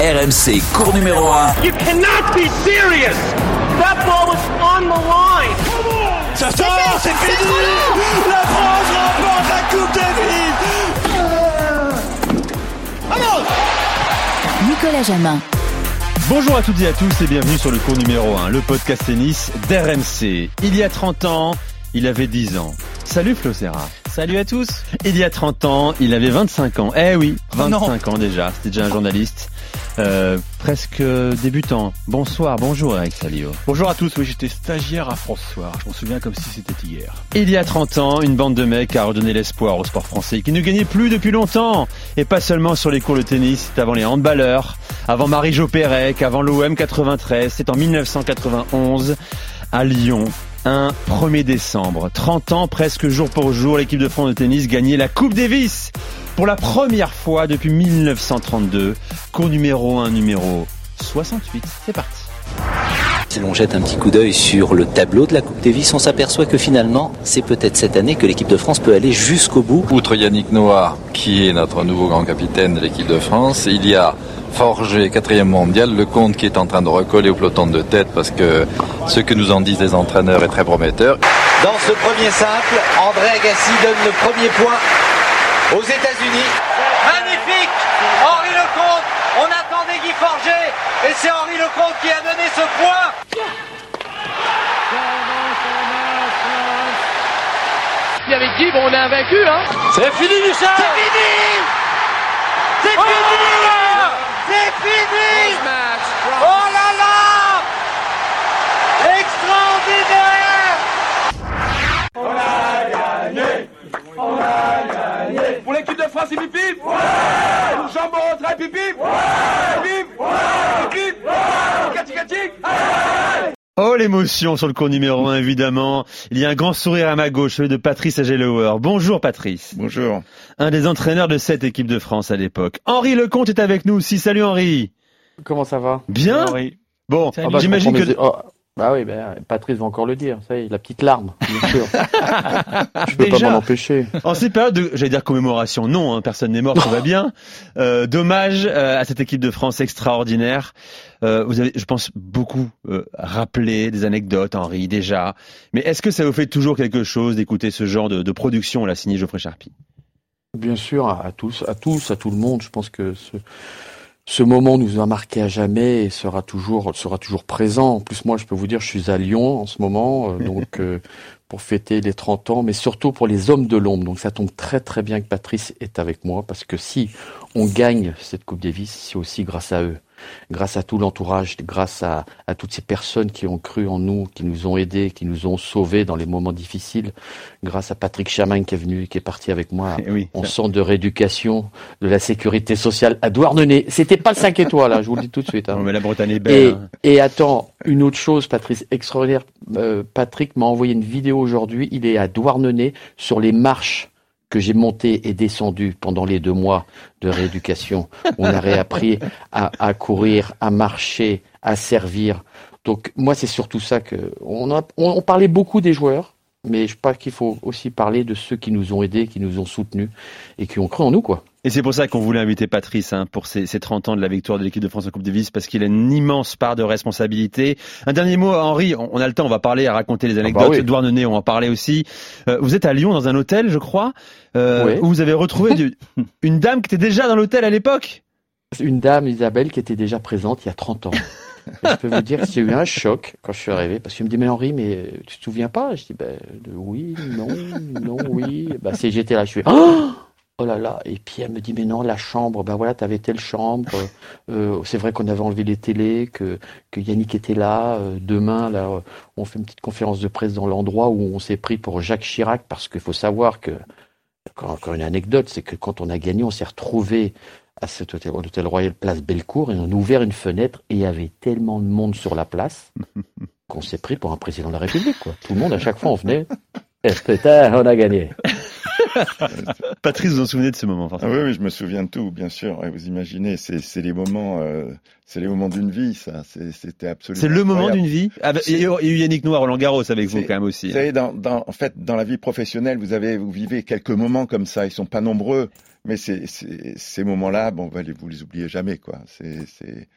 RMC, cours numéro 1. You cannot be serious. That ball was on the line. Ça sort, c'est fini. La France remporte la Coupe Davis. Allons Nicolas Jamin. Bonjour à toutes et à tous et bienvenue sur le cours numéro 1, le podcast tennis d'RMC. Il y a 30 ans, il avait 10 ans. Salut Flo Serra. Salut à tous. Il y a 30 ans, il avait 25 ans. Eh oui, 25 ans déjà. C'était déjà un journaliste. Euh, presque débutant. Bonsoir, bonjour Eric Salio. Bonjour à tous, oui j'étais stagiaire à François, je m'en souviens comme si c'était hier. Il y a 30 ans, une bande de mecs a redonné l'espoir au sport français qui ne gagnait plus depuis longtemps. Et pas seulement sur les cours de tennis, c'est avant les handballeurs, avant Marie-Jo Pérec, avant l'OM 93, c'est en 1991 à Lyon. Un 1er décembre, 30 ans presque jour pour jour, l'équipe de France de tennis gagnait la Coupe Davis pour la première fois depuis 1932. Cours numéro 1, numéro 68. C'est parti. Si l'on jette un petit coup d'œil sur le tableau de la Coupe Davis, on s'aperçoit que finalement, c'est peut-être cette année que l'équipe de France peut aller jusqu'au bout. Outre Yannick Noah, qui est notre nouveau grand capitaine de l'équipe de France, il y a Forger, quatrième mondial, le compte qui est en train de recoller au peloton de tête parce que ce que nous en disent les entraîneurs est très prometteur. Dans ce premier simple, André Agassi donne le premier point aux États-Unis. Magnifique Henri Lecomte On attendait Guy Forger et c'est Henri Lecomte qui a donné ce point. Et avec Guy, bon, on est invaincu, hein. C'est fini, Michel. C'est fini. C'est oh fini. C'est fini. Oh là là. Extraordinaire. On a gagné. On a gagné. Pour l'équipe de France, c'est pipi Ouais. Pour Jean Borotray, pipi Ouais. Pipi Ouais Oh l'émotion sur le cours numéro 1 évidemment. Il y a un grand sourire à ma gauche, celui de Patrice Agelower. Bonjour Patrice. Bonjour. Un des entraîneurs de cette équipe de France à l'époque. Henri Lecomte est avec nous aussi. Salut Henri. Comment ça va? Bien. Henri. Bon, ah bah, j'imagine que... Mes... Oh. Bah oui, bah, Patrice va encore le dire. Ça y est, la petite larme, bien sûr. Je peux Déjà, pas m'en empêcher. En ces périodes de, j'allais dire commémoration, non, hein, personne n'est mort, tout va bien. Euh, dommage euh, à cette équipe de France extraordinaire. Euh, vous avez, je pense, beaucoup rappelé des anecdotes, Henri, déjà. Mais est-ce que ça vous fait toujours quelque chose d'écouter ce genre de, de production, la signée Geoffrey Charpie? Bien sûr, à, à tous, à tous, à tout le monde. Je pense que ce, ce moment nous a marqué à jamais et sera toujours sera toujours présent. En plus, moi, je peux vous dire, je suis à Lyon en ce moment, euh, donc euh, pour fêter les 30 ans, mais surtout pour les hommes de l'ombre. Donc, ça tombe très très bien que Patrice est avec moi parce que si on gagne cette Coupe Davis, c'est aussi grâce à eux grâce à tout l'entourage, grâce à, à, toutes ces personnes qui ont cru en nous, qui nous ont aidés, qui nous ont sauvés dans les moments difficiles, grâce à Patrick Chamin qui est venu, qui est parti avec moi oui, en centre de rééducation de la sécurité sociale à Douarnenez. C'était pas le 5 étoiles, hein, je vous le dis tout de suite. Hein. Non, mais la Bretagne est belle. Et, et attends, une autre chose, Patrice, extraordinaire. Euh, Patrick m'a envoyé une vidéo aujourd'hui. Il est à Douarnenez sur les marches que j'ai monté et descendu pendant les deux mois de rééducation. On a réappris à, courir, à marcher, à servir. Donc moi, c'est surtout ça que on, a, on, on parlait beaucoup des joueurs, mais je crois qu'il faut aussi parler de ceux qui nous ont aidés, qui nous ont soutenus et qui ont cru en nous, quoi. Et c'est pour ça qu'on voulait inviter Patrice hein, pour ses, ses, 30 ans de la victoire de l'équipe de France en Coupe Davis parce qu'il a une immense part de responsabilité. Un dernier mot, Henri, on, on a le temps, on va parler, à raconter les anecdotes. Ah bah oui. Douarnenez, on va parler aussi. Euh, vous êtes à Lyon dans un hôtel, je crois, euh, oui. où vous avez retrouvé du, une dame qui était déjà dans l'hôtel à l'époque? Une dame, Isabelle, qui était déjà présente il y a 30 ans. Et je peux vous dire que j'ai eu un choc quand je suis arrivé parce qu'il me dit mais Henri mais tu te souviens pas? Je dis ben oui non non oui bah si j'étais là je suis oh Oh là là, et puis elle me dit, mais non, la chambre, ben voilà, t'avais telle chambre, euh, c'est vrai qu'on avait enlevé les télés, que, que Yannick était là, euh, demain, là, on fait une petite conférence de presse dans l'endroit où on s'est pris pour Jacques Chirac, parce qu'il faut savoir que, encore une anecdote, c'est que quand on a gagné, on s'est retrouvé à cet hôtel, hôtel Royal Place Bellecour, et on a ouvert une fenêtre, et il y avait tellement de monde sur la place, qu'on s'est pris pour un président de la République, quoi. Tout le monde, à chaque fois, on venait, et putain, on a gagné. Patrice, vous vous en souvenez de ce moment ah oui, oui, je me souviens de tout, bien sûr. vous imaginez, c'est les moments, euh, c'est les moments d'une vie, ça. C'était absolument. C'est le moment d'une vie. Ah, il y a eu Yannick Noir, Roland Garros avec vous quand même aussi. Vous hein. savez, dans, dans, en fait, dans la vie professionnelle, vous avez, vous vivez quelques moments comme ça. Ils sont pas nombreux, mais c'est, ces moments-là, bon, bah, vous les oubliez jamais, quoi. C'est.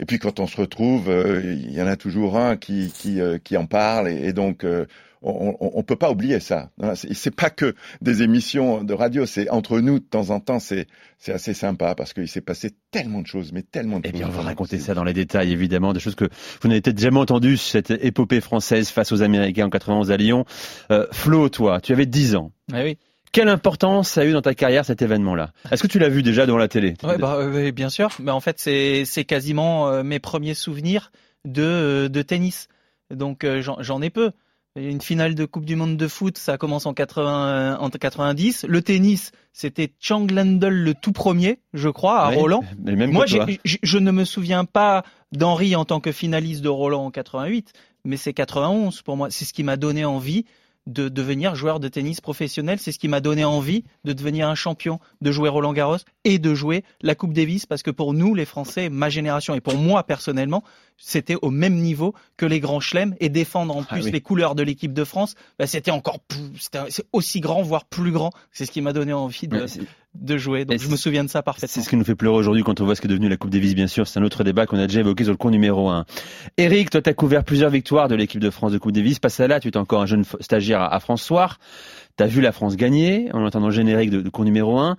Et puis quand on se retrouve, euh, il y en a toujours un qui qui, euh, qui en parle, et, et donc euh, on, on, peut pas oublier ça. C'est pas que des émissions de radio, c'est entre nous de temps en temps, c'est c'est assez sympa parce qu'il s'est passé tellement de choses, mais tellement de et choses. Et bien on va raconter ça dans les détails, évidemment, des choses que vous n'avez peut-être jamais entendues, cette épopée française face aux Américains en 91 à Lyon. Euh, Flo, toi, tu avais 10 ans. Ah oui. Quelle importance a eu dans ta carrière cet événement-là? Est-ce que tu l'as vu déjà devant la télé ouais, bah, oui, bien sûr. Mais en fait, c'est c'est quasiment euh, mes premiers souvenirs de euh, de tennis. Donc euh, j'en ai peu. Une finale de Coupe du Monde de foot, ça commence en, 80, en 90. Le tennis, c'était Chang Landel le tout premier, je crois, à Roland. même Moi, je ne me souviens pas d'Henri en tant que finaliste de Roland en 88, mais c'est 91 pour moi. C'est ce qui m'a donné envie de devenir joueur de tennis professionnel. C'est ce qui m'a donné envie de devenir un champion, de jouer Roland Garros et de jouer la Coupe Davis, parce que pour nous, les Français, ma génération et pour moi personnellement, c'était au même niveau que les grands chelems et défendre en ah plus les couleurs de l'équipe de France, bah, c'était encore plus, c'est aussi grand, voire plus grand. C'est ce qui m'a donné envie de, de jouer. Donc je me souviens de ça parfaitement. C'est ce qui nous fait pleurer aujourd'hui quand on voit ce qu'est devenu la Coupe Davis, bien sûr. C'est un autre débat qu'on a déjà évoqué sur le cours numéro 1. Eric, toi, tu as couvert plusieurs victoires de l'équipe de France de Coupe Davis. Pas ça là, tu es encore un jeune stagiaire à, François. Tu as vu la France gagner en entendant le générique de, de cours numéro 1.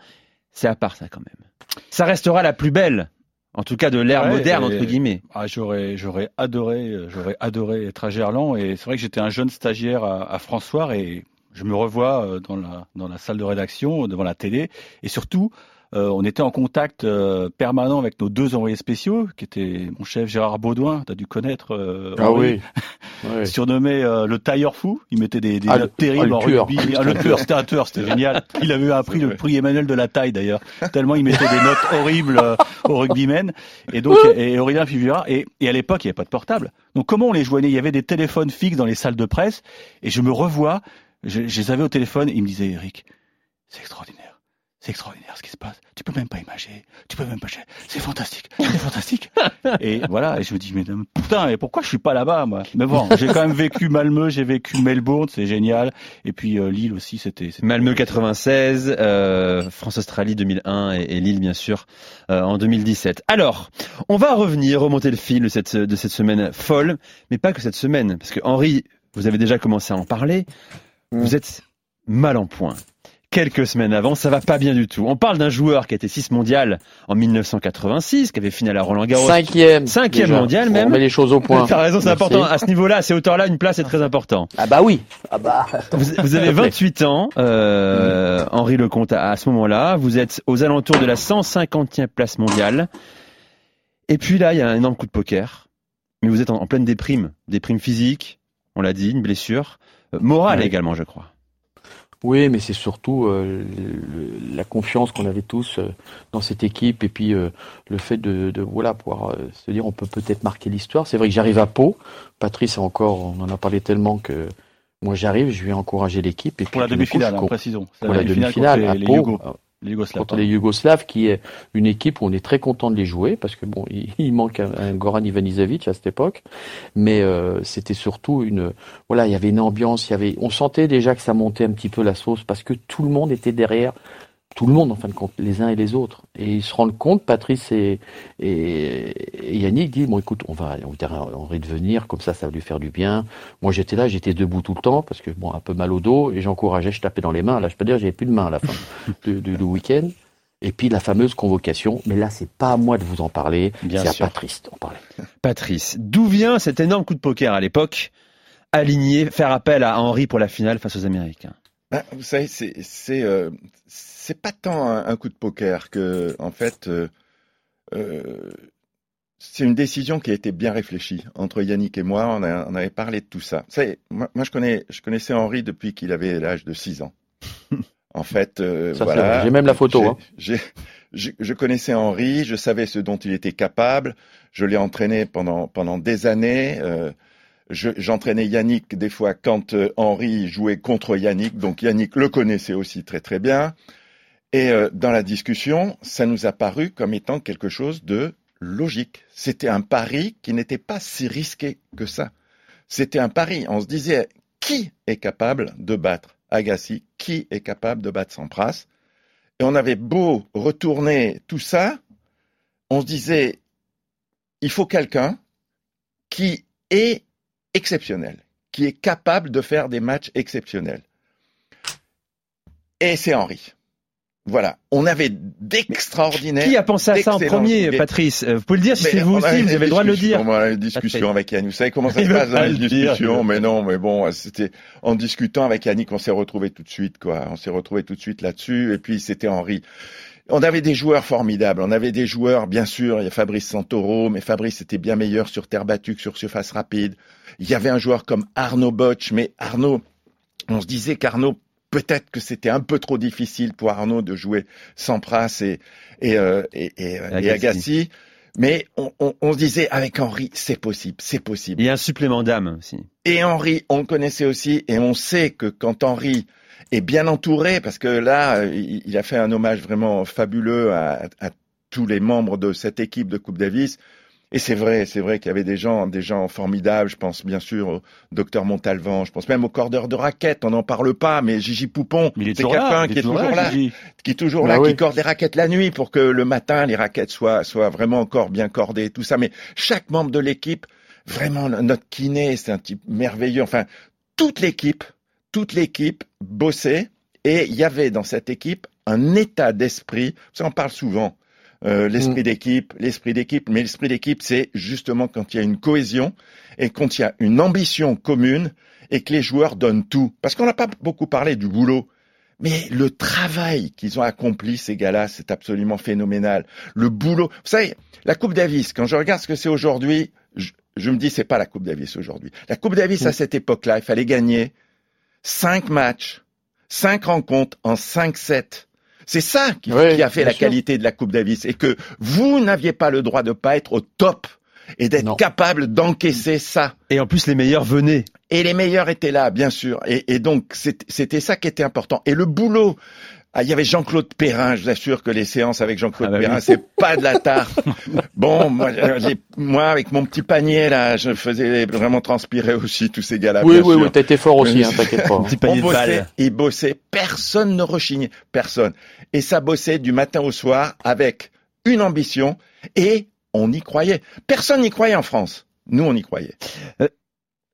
C'est à part ça quand même. Ça restera la plus belle en tout cas de l'ère moderne entre guillemets. Ah, j'aurais j'aurais adoré j'aurais adoré être à Gerland et c'est vrai que j'étais un jeune stagiaire à, à François et je me revois euh, dans la, dans la salle de rédaction, devant la télé, et surtout, euh, on était en contact euh, permanent avec nos deux envoyés spéciaux, qui étaient mon chef Gérard Baudouin, tu as dû connaître. Euh, ah oui. Surnommé le tailleur fou. Il mettait des, des ah, notes terribles ah, en rugby. Ah, le tueur, c'était un tueur, c'était génial. Il avait appris le prix Emmanuel de la taille d'ailleurs. Tellement il mettait des notes horribles au rugbymen. Et donc, et Aurélien Fivura. Et, et à l'époque, il n'y avait pas de portable. Donc comment on les joignait? Il y avait des téléphones fixes dans les salles de presse. Et je me revois je, je les avais au téléphone, il me disait, Eric, c'est extraordinaire. C'est extraordinaire ce qui se passe. Tu peux même pas imaginer. Tu peux même pas. C'est fantastique. C'est fantastique. et voilà. Et je me dis mais putain. Et pourquoi je suis pas là-bas moi? Mais bon, j'ai quand même vécu Malmö, j'ai vécu Melbourne, c'est génial. Et puis euh, Lille aussi, c'était. Malmö 96, euh, France-Australie 2001 et, et, Lille bien sûr euh, en 2017. Alors, on va revenir remonter le fil de cette de cette semaine folle, mais pas que cette semaine, parce que Henri, vous avez déjà commencé à en parler. Vous êtes mal en point. Quelques semaines avant, ça va pas bien du tout. On parle d'un joueur qui a été 6 mondial en 1986, qui avait fini à la Roland Garros. Cinquième. Cinquième mondial même. On met les choses au point. T'as raison, c'est important. À ce niveau-là, à ces hauteurs-là, une place est très importante. Ah bah oui. Ah bah. Vous, avez 28 ans, euh, Henri Lecomte, à, à ce moment-là. Vous êtes aux alentours de la 150e place mondiale. Et puis là, il y a un énorme coup de poker. Mais vous êtes en, en pleine déprime. Déprime physique, on l'a dit, une blessure. Euh, morale également, je crois. Oui, mais c'est surtout euh, la confiance qu'on avait tous euh, dans cette équipe et puis le fait de, voilà pouvoir se dire on peut peut-être marquer l'histoire. C'est vrai que j'arrive à Pau. Patrice encore, on en a parlé tellement que moi j'arrive, je vais encourager l'équipe et pour la demi-finale, hein, précisons. Pour la demi-finale à Pau les Yougoslaves, contre les Yougoslaves, qui est une équipe où on est très content de les jouer parce que bon, il, manque un, Goran Ivanisevic à cette époque, mais euh, c'était surtout une, voilà, il y avait une ambiance, il y avait, on sentait déjà que ça montait un petit peu la sauce parce que tout le monde était derrière tout le monde en fin de compte, les uns et les autres. Et ils se rendent compte, Patrice et, et, Yannick disent, bon écoute, on va, on va redevenir, comme ça, ça va lui faire du bien. Moi j'étais là, j'étais debout tout le temps, parce que bon, un peu mal au dos, et j'encourageais, je tapais dans les mains. Là, je peux dire, j'avais plus de main à la fin du, week-end. Et puis la fameuse convocation, mais là c'est pas à moi de vous en parler, c'est à Patrice d'en parler. Patrice, d'où vient cet énorme coup de poker à l'époque, aligné, faire appel à Henri pour la finale face aux Américains? Ben, Vous savez, c'est euh, c'est pas tant un, coup de poker que, en fait, euh, euh, c'est une décision qui a été bien réfléchie entre Yannick et moi. On, avait parlé de tout ça. moi, moi, je connais, je connaissais Henri depuis qu'il avait l'âge de 6 ans. en fait, euh, voilà. J'ai même la photo. Hein. je connaissais Henri, je savais ce dont il était capable. Je l'ai entraîné pendant pendant des années. J'entraînais Yannick des fois quand Henri jouait contre Yannick, donc Yannick le connaissait aussi très très bien. Et euh, dans la discussion, ça nous a paru comme étant quelque chose de logique. C'était un pari qui n'était pas si risqué que ça. C'était un pari. On se disait, qui est capable de battre Agassi? Qui est capable de battre Sampras Et on avait beau retourner tout ça, on se disait, il faut quelqu'un qui est exceptionnel, qui est capable de faire des matchs exceptionnels. Et c'est Henri. Voilà, on avait d'extraordinaires. Qui a pensé à ça en premier, Patrice Vous pouvez le dire si c'est vous aussi, vous avez le droit de le dire. On a une discussion avec Yannick. Vous savez comment ça se passe dans les discussions Mais non, mais bon, c'était en discutant avec Yannick, on s'est retrouvé tout de suite, quoi. On s'est retrouvé tout de suite là-dessus. Et puis c'était Henri. On avait des joueurs formidables. On avait des joueurs, bien sûr, il y a Fabrice Santoro, mais Fabrice était bien meilleur sur terre battue que sur surface rapide. Il y avait un joueur comme Arnaud Botch, mais Arnaud, on se disait qu'Arnaud peut-être que c'était un peu trop difficile pour Arnaud de jouer Sampras et, et, euh, et, et, Agassi. Agassi. Mais on, on, on, se disait avec Henri, c'est possible, c'est possible. A un supplément d'âme aussi. Et Henri, on le connaissait aussi, et on sait que quand Henri est bien entouré, parce que là, il, il a fait un hommage vraiment fabuleux à, à, tous les membres de cette équipe de Coupe Davis. Et c'est vrai, c'est vrai qu'il y avait des gens, des gens formidables. Je pense bien sûr au docteur Montalvan. Je pense même au cordeur de raquettes. On n'en parle pas, mais Gigi Poupon, c'est quelqu'un qui est toujours là, qui est toujours là, qui corde les raquettes la nuit pour que le matin les raquettes soient soient vraiment encore bien cordées, tout ça. Mais chaque membre de l'équipe, vraiment notre kiné, c'est un type merveilleux. Enfin, toute l'équipe, toute l'équipe bossait et il y avait dans cette équipe un état d'esprit. Ça, on parle souvent euh, l'esprit mm. d'équipe, l'esprit d'équipe. Mais l'esprit d'équipe, c'est justement quand il y a une cohésion et quand il y a une ambition commune et que les joueurs donnent tout. Parce qu'on n'a pas beaucoup parlé du boulot. Mais le travail qu'ils ont accompli, ces gars-là, c'est absolument phénoménal. Le boulot. Vous savez, la Coupe Davis, quand je regarde ce que c'est aujourd'hui, je, je, me dis, c'est pas la Coupe Davis aujourd'hui. La Coupe Davis, à mm. cette époque-là, il fallait gagner cinq matchs, cinq rencontres en cinq sets. C'est ça qui, oui, qui, a fait la sûr. qualité de la Coupe Davis et que vous n'aviez pas le droit de pas être au top et d'être capable d'encaisser ça. Et en plus, les meilleurs venaient. Et les meilleurs étaient là, bien sûr. Et, et donc, c'était ça qui était important. Et le boulot ah, il y avait Jean-Claude Perrin, je vous assure que les séances avec Jean-Claude ah bah Perrin, oui. c'est pas de la tarte. bon, moi, moi, avec mon petit panier là, je faisais vraiment transpirer aussi tous ces gars-là. Oui, bien oui, sûr. oui, t'as été fort aussi, hein, t'inquiète pas. petit panier On bossait, ils bossaient, personne ne rechignait, personne. Et ça bossait du matin au soir avec une ambition et on y croyait. Personne n'y croyait en France. Nous, on y croyait. Euh,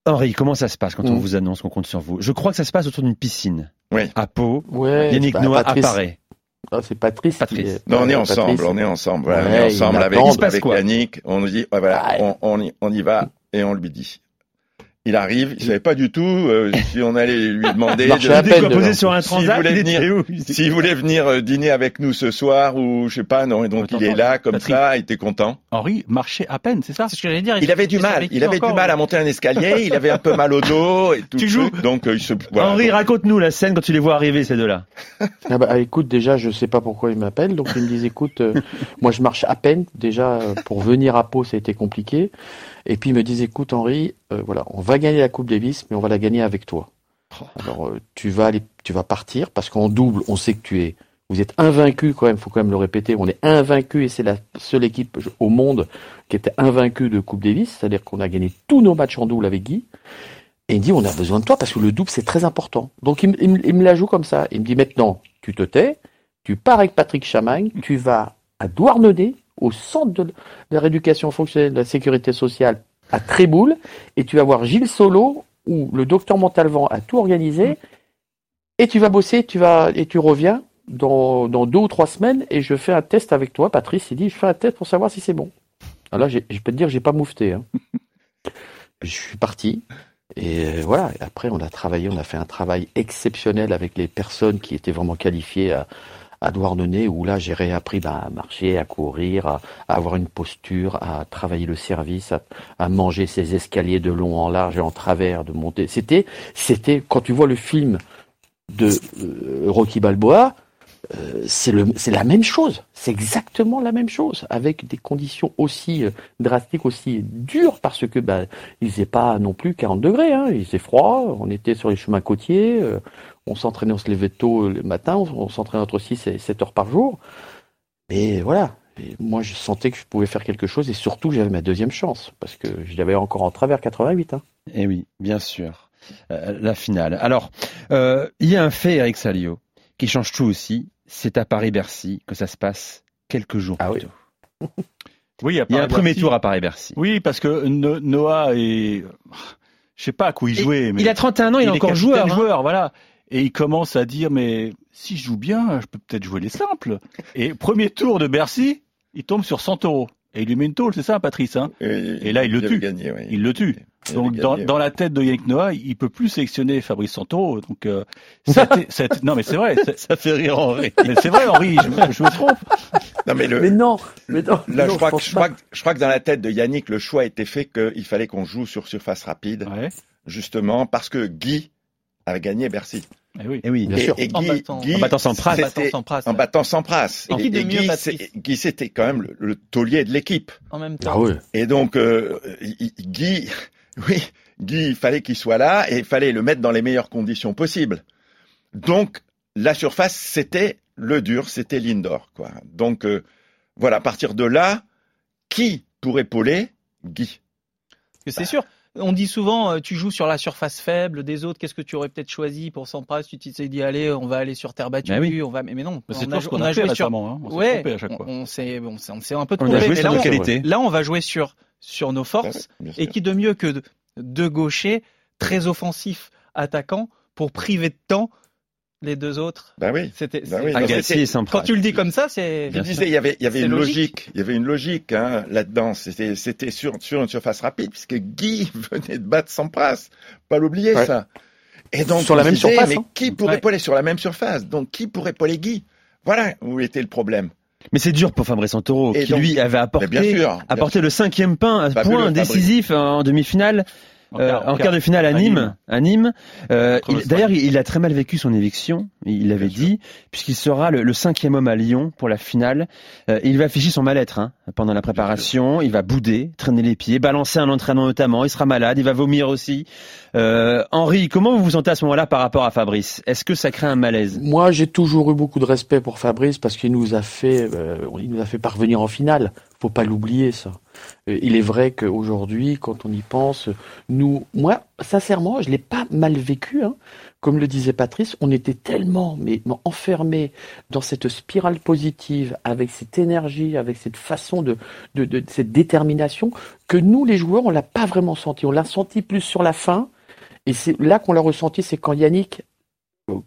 Henri, comment ça se passe quand mmh. on vous annonce qu'on compte sur vous? Je crois que ça se passe autour d'une piscine. Oui. À Pau. Ouais, Yannick bah, Noah Patrice. apparaît. Ah, c'est Patrice. Patrice. Est... Non, on est ensemble, Patrice. on est ensemble. Ouais, Ouais, on est ensemble il avec, avec Yannick. On nous dit, ouais, voilà, Ouais. on, on, y, on y va et on lui dit. Il arrive, il savait pas du tout euh, si on allait lui demander Marchait de- posait sur un S'il transat, voulait il était venir- s'il voulait venir euh, dîner avec nous ce soir ou je sais pas, non, et donc Attends, il est là comme Patrick. ça, il était content. Henri marchait à peine, c'est ça? C'est ce que j'allais dire. Il avait du mal, il avait du mal à monter un escalier, il avait un peu mal au dos et tout. Tu joues donc euh, il se voilà, Henri, donc- raconte-nous la scène quand tu les vois arriver, ces deux-là. Ah bah, écoute, déjà, je sais pas pourquoi ils m'appellent, donc ils me disent, écoute, euh, moi je marche à peine, déjà, euh, pour venir à Pau, ça a été compliqué. Et puis ils me disent, écoute, Henri, euh, voilà, on va gagner la Coupe Davis, mais on va la gagner avec toi. Alors, euh, tu vas aller, tu vas partir, parce qu'en double, on sait que tu es, vous êtes invaincu quand même, faut quand même le répéter, on est invaincu et c'est la seule équipe au monde qui était invaincue de Coupe Davis, c'est-à-dire qu'on a gagné tous nos matchs en double avec Guy. Et il me dit, on a besoin de toi parce que le double, c'est très important. Donc, il, me- il me- il me la joue comme ça. Il me dit, maintenant, tu te tais, tu pars avec Patrick Chamagne, tu vas à Douarnenez, au centre de la rééducation fonctionnelle de la sécurité sociale à Tréboul, et tu vas voir Gilles Solo, où le docteur Montalvan a tout organisé, et tu vas bosser, tu vas, et tu reviens dans, dans deux ou trois semaines, et je fais un test avec toi. Patrice, il dit, je fais un test pour savoir si c'est bon. Alors là, j'ai- je peux te dire, j'ai pas moufté. hein. Je suis parti. Et euh, voilà, après on a travaillé, on a fait un travail exceptionnel avec les personnes qui étaient vraiment qualifiées à, à Douarnenez, où là j'ai réappris bah, à marcher, à courir, à, avoir une posture, à travailler le service, à, à manger ces escaliers de long en large et en travers, de monter. C'était, c'était quand tu vois le film de euh, Rocky Balboa, euh, c'est le, c'est la même chose. C'est exactement la même chose, avec des conditions aussi euh, drastiques, aussi dures, parce que bah, il faisait pas non plus 40 degrés. Hein, il faisait froid. On était sur les chemins côtiers. euh, on s'entraînait, on se levait tôt le matin. On, on s'entraînait entre 6 et 7 heures par jour. Et voilà. Et moi, je sentais que je pouvais faire quelque chose, et surtout, j'avais ma deuxième chance, parce que je l'avais encore en travers 88. Hein. Eh oui, bien sûr. Euh, la finale. Alors, euh, il y a un fait, Eric Salio, qui change tout aussi. c'est à Paris-Bercy que ça se passe quelques jours ah plus oui. tôt. Oui, il y a un premier tour à Paris-Bercy. Oui, parce que no Noah est, je sais pas à quoi il jouait. Mais il a 31 ans, il, il est encore joueur. Hein. joueur, voilà. Et il commence à dire, mais si je joue bien, je peux peut-être jouer les simples. Et premier tour de Bercy, il tombe sur 100 euros. Et il lui met une tôle, c'est ça, Patrice hein? Et, et, là, il, il le tue. Gagné, ouais. Il le tue. Il donc, dans, gagné, dans, la tête de Yannick Noah, il peut plus sélectionner Fabrice Santoro. Donc, euh, ça, ça, non, mais c'est vrai. Ça fait rire Henri. Mais c'est vrai, Henri, je, je, me trompe. Non, mais, le, mais non, mais non. Là, non, je, crois je, que, je, crois que, je crois que dans la tête de Yannick, le choix a été fait qu'il fallait qu'on joue sur surface rapide. Ouais. Justement, parce que Guy avait gagné Bercy. Eh oui. Et oui, et, et Guy, en, battant, Guy, en battant sans prasse. En battant sans prasse. Et, et, et Guy, Guy c'était quand même le, le taulier de l'équipe. En même temps. Ah oui. Et donc, euh, Guy, oui, Guy, il fallait qu'il soit là et il fallait le mettre dans les meilleures conditions possibles. Donc, la surface, c'était le dur, c'était l'indoor, quoi. Donc, euh, voilà, à partir de là, qui pour épauler? Guy C'est bah. sûr. On dit souvent, euh, tu joues sur la surface faible des autres. Qu'est-ce que tu aurais peut-être choisi pour Sampras? Tu t'es dit, allez, on va aller sur terre battue. Bah oui. On va, mais, mais non. C'est on, a, on a joué sur. Hein. On ouais. à chaque fois. On s'est, un peu trompé. Là, nos on, qualités. Là, on va jouer sur sur nos forces. et qui de mieux que de, deux gauchers très offensifs attaquants pour priver de temps les deux autres. Bah oui. C'était bah oui. Agacé sans Quand tu le dis comme ça, c'est. Je disais, il y avait, il y avait une logique. logique. il y avait une logique hein, là-dedans. C'était, c'était sur, sur une surface rapide puisque Guy venait de battre Sampras. Pas l'oublier ouais. ça. Et donc sur la même disait, surface. Mais hein qui pourrait ouais. épauler sur la même surface? Donc qui pourrait épauler Guy? Voilà où était le problème. Mais c'est dur pour Fabrice Santoro, qui donc, lui avait apporté, bien sûr, bien apporté sûr. le cinquième pain, point décisif en demi-finale. En, euh, quart, en quart de finale à Nîmes, à Nîmes. Euh, D'ailleurs, il, il, a très mal vécu son éviction. Il l'avait dit, puisqu'il sera le, le, cinquième homme à Lyon pour la finale. Euh, il va afficher son mal-être hein, pendant la préparation. Il va bouder, traîner les pieds, balancer un entraînement notamment. Il sera malade, il va vomir aussi. Euh, Henri, comment vous vous sentez à ce moment-là par rapport à Fabrice? Est-ce que ça crée un malaise? Moi, j'ai toujours eu beaucoup de respect pour Fabrice parce qu'il nous a fait, euh, il nous a fait parvenir en finale. Faut pas l'oublier ça. Il est vrai qu'aujourd'hui, quand on y pense, nous, moi, sincèrement, je l'ai pas mal vécu. Hein. Comme le disait Patrice, on était tellement, mais enfermés dans cette spirale positive, avec cette énergie, avec cette façon de, de, de cette détermination, que nous, les joueurs, on l'a pas vraiment senti. On l'a senti plus sur la fin. Et c'est là qu'on l'a ressenti, c'est quand Yannick,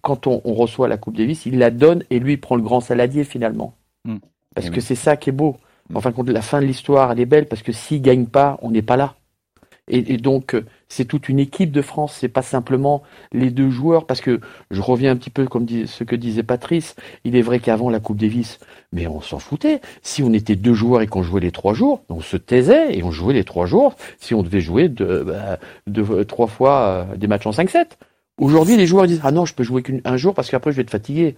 quand on, on, reçoit la Coupe Davis, il la donne et lui il prend le grand saladier finalement. Mmh. Parce et que oui. c'est ça qui est beau. Enfin, quand la fin de l'histoire, elle est belle parce que s'il gagne pas, on n'est pas là. Et, donc, c'est toute une équipe de France. C'est pas simplement les deux joueurs. Parce que je reviens un petit peu comme ce que disait Patrice. Il est vrai qu'avant la Coupe Davis, mais on s'en foutait. Si on était deux joueurs et qu'on jouait les trois jours, on se taisait et on jouait les trois jours. Si on devait jouer bah, trois fois euh, des matchs en 5-7. Aujourd'hui, les joueurs disent ah non, je peux jouer qu'un jour parce qu'après je vais être fatigué.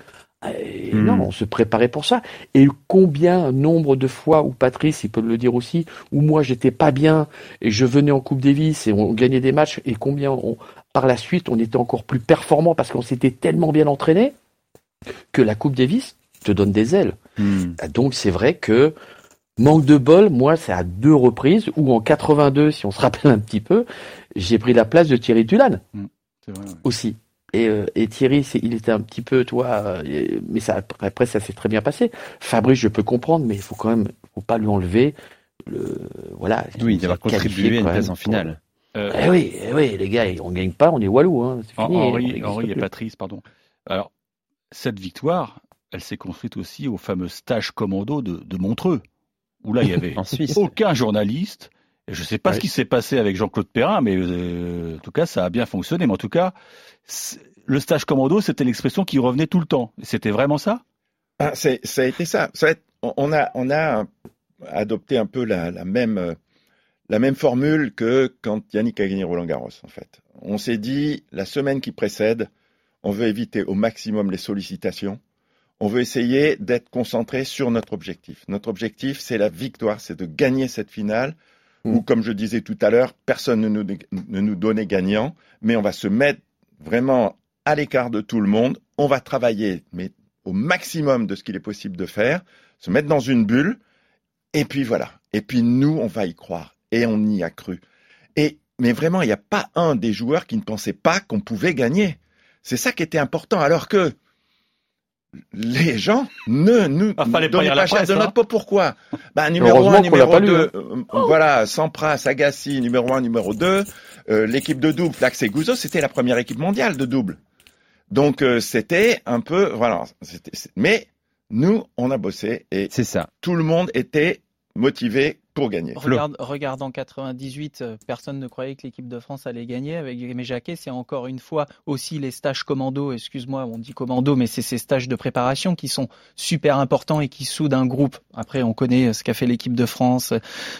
Et mmh. Non, on se préparait pour ça. Et combien, nombre de fois où Patrice, il peut le dire aussi, où moi j'étais pas bien et je venais en Coupe Davis et on gagnait des matchs et combien on, par la suite on était encore plus performant parce qu'on s'était tellement bien entraîné que la Coupe Davis te donne des ailes. Mmh. Donc c'est vrai que manque de bol, moi c'est à deux reprises ou en 82, si on se rappelle un petit peu, j'ai pris la place de Thierry Tulane mmh. vrai, ouais. aussi. Et, euh, et, Thierry, il était un petit peu, toi, euh, mais ça, après, ça s'est très bien passé. Fabrice, je peux comprendre, mais il faut quand même, faut pas lui enlever le, voilà. Oui, d'avoir contribué à une place en finale. Euh, eh oui, eh oui, les gars, on gagne pas, on est walou, hein. C'est fini. Henri, Henri et Patrice, pardon. Alors, cette victoire, elle s'est construite aussi au fameux stage commando de, de Montreux, où là, il y avait en Suisse. aucun journaliste. Je ne sais pas ouais. ce qui s'est passé avec Jean-Claude Perrin, mais euh, en tout cas, ça a bien fonctionné. Mais en tout cas, le stage commando, c'était l'expression qui revenait tout le temps. C'était vraiment ça? Ah, Ça a été ça. ça a été, on, a, on a adopté un peu la, la, même, la même formule que quand Yannick a gagné Roland Garros, en fait. On s'est dit, la semaine qui précède, on veut éviter au maximum les sollicitations. On veut essayer d'être concentré sur notre objectif. Notre objectif, c'est la victoire, c'est de gagner cette finale mmh. où, comme je disais tout à l'heure, personne ne nous, ne nous donnait gagnant, mais on va se mettre vraiment à l'écart de tout le monde. On va travailler, mais au maximum de ce qu'il est possible de faire, se mettre dans une bulle, et puis voilà. Et puis nous, on va y croire. Et on y a cru. Et, mais vraiment, il n'y a pas un des joueurs qui ne pensait pas qu'on pouvait gagner. C'est ça qui était important. Alors que les gens ne nous Ah, fallait pas la presse, de hein. notre peau. Pourquoi bah, Numéro Heureusement 1, qu'on l'a numéro pas lu, 2, euh, voilà, Sampras, Agassi, numéro 1, numéro 2. Euh, L'équipe de double, Flax et Gouzo, c'était la première équipe mondiale de double. Donc euh, c'était un peu, voilà. Mais nous, on a bossé et C'est ça. tout le monde était motivé pour gagner. Regarde, regarde en 98, euh, personne ne croyait que l'équipe de France allait gagner avec Aimé Jacquet. C'est encore une fois aussi les stages commando. Excuse-moi, on dit commando, mais c'est ces stages de préparation qui sont super importants et qui soudent un groupe. Après, on connaît euh, ce qu'a fait l'équipe de France euh,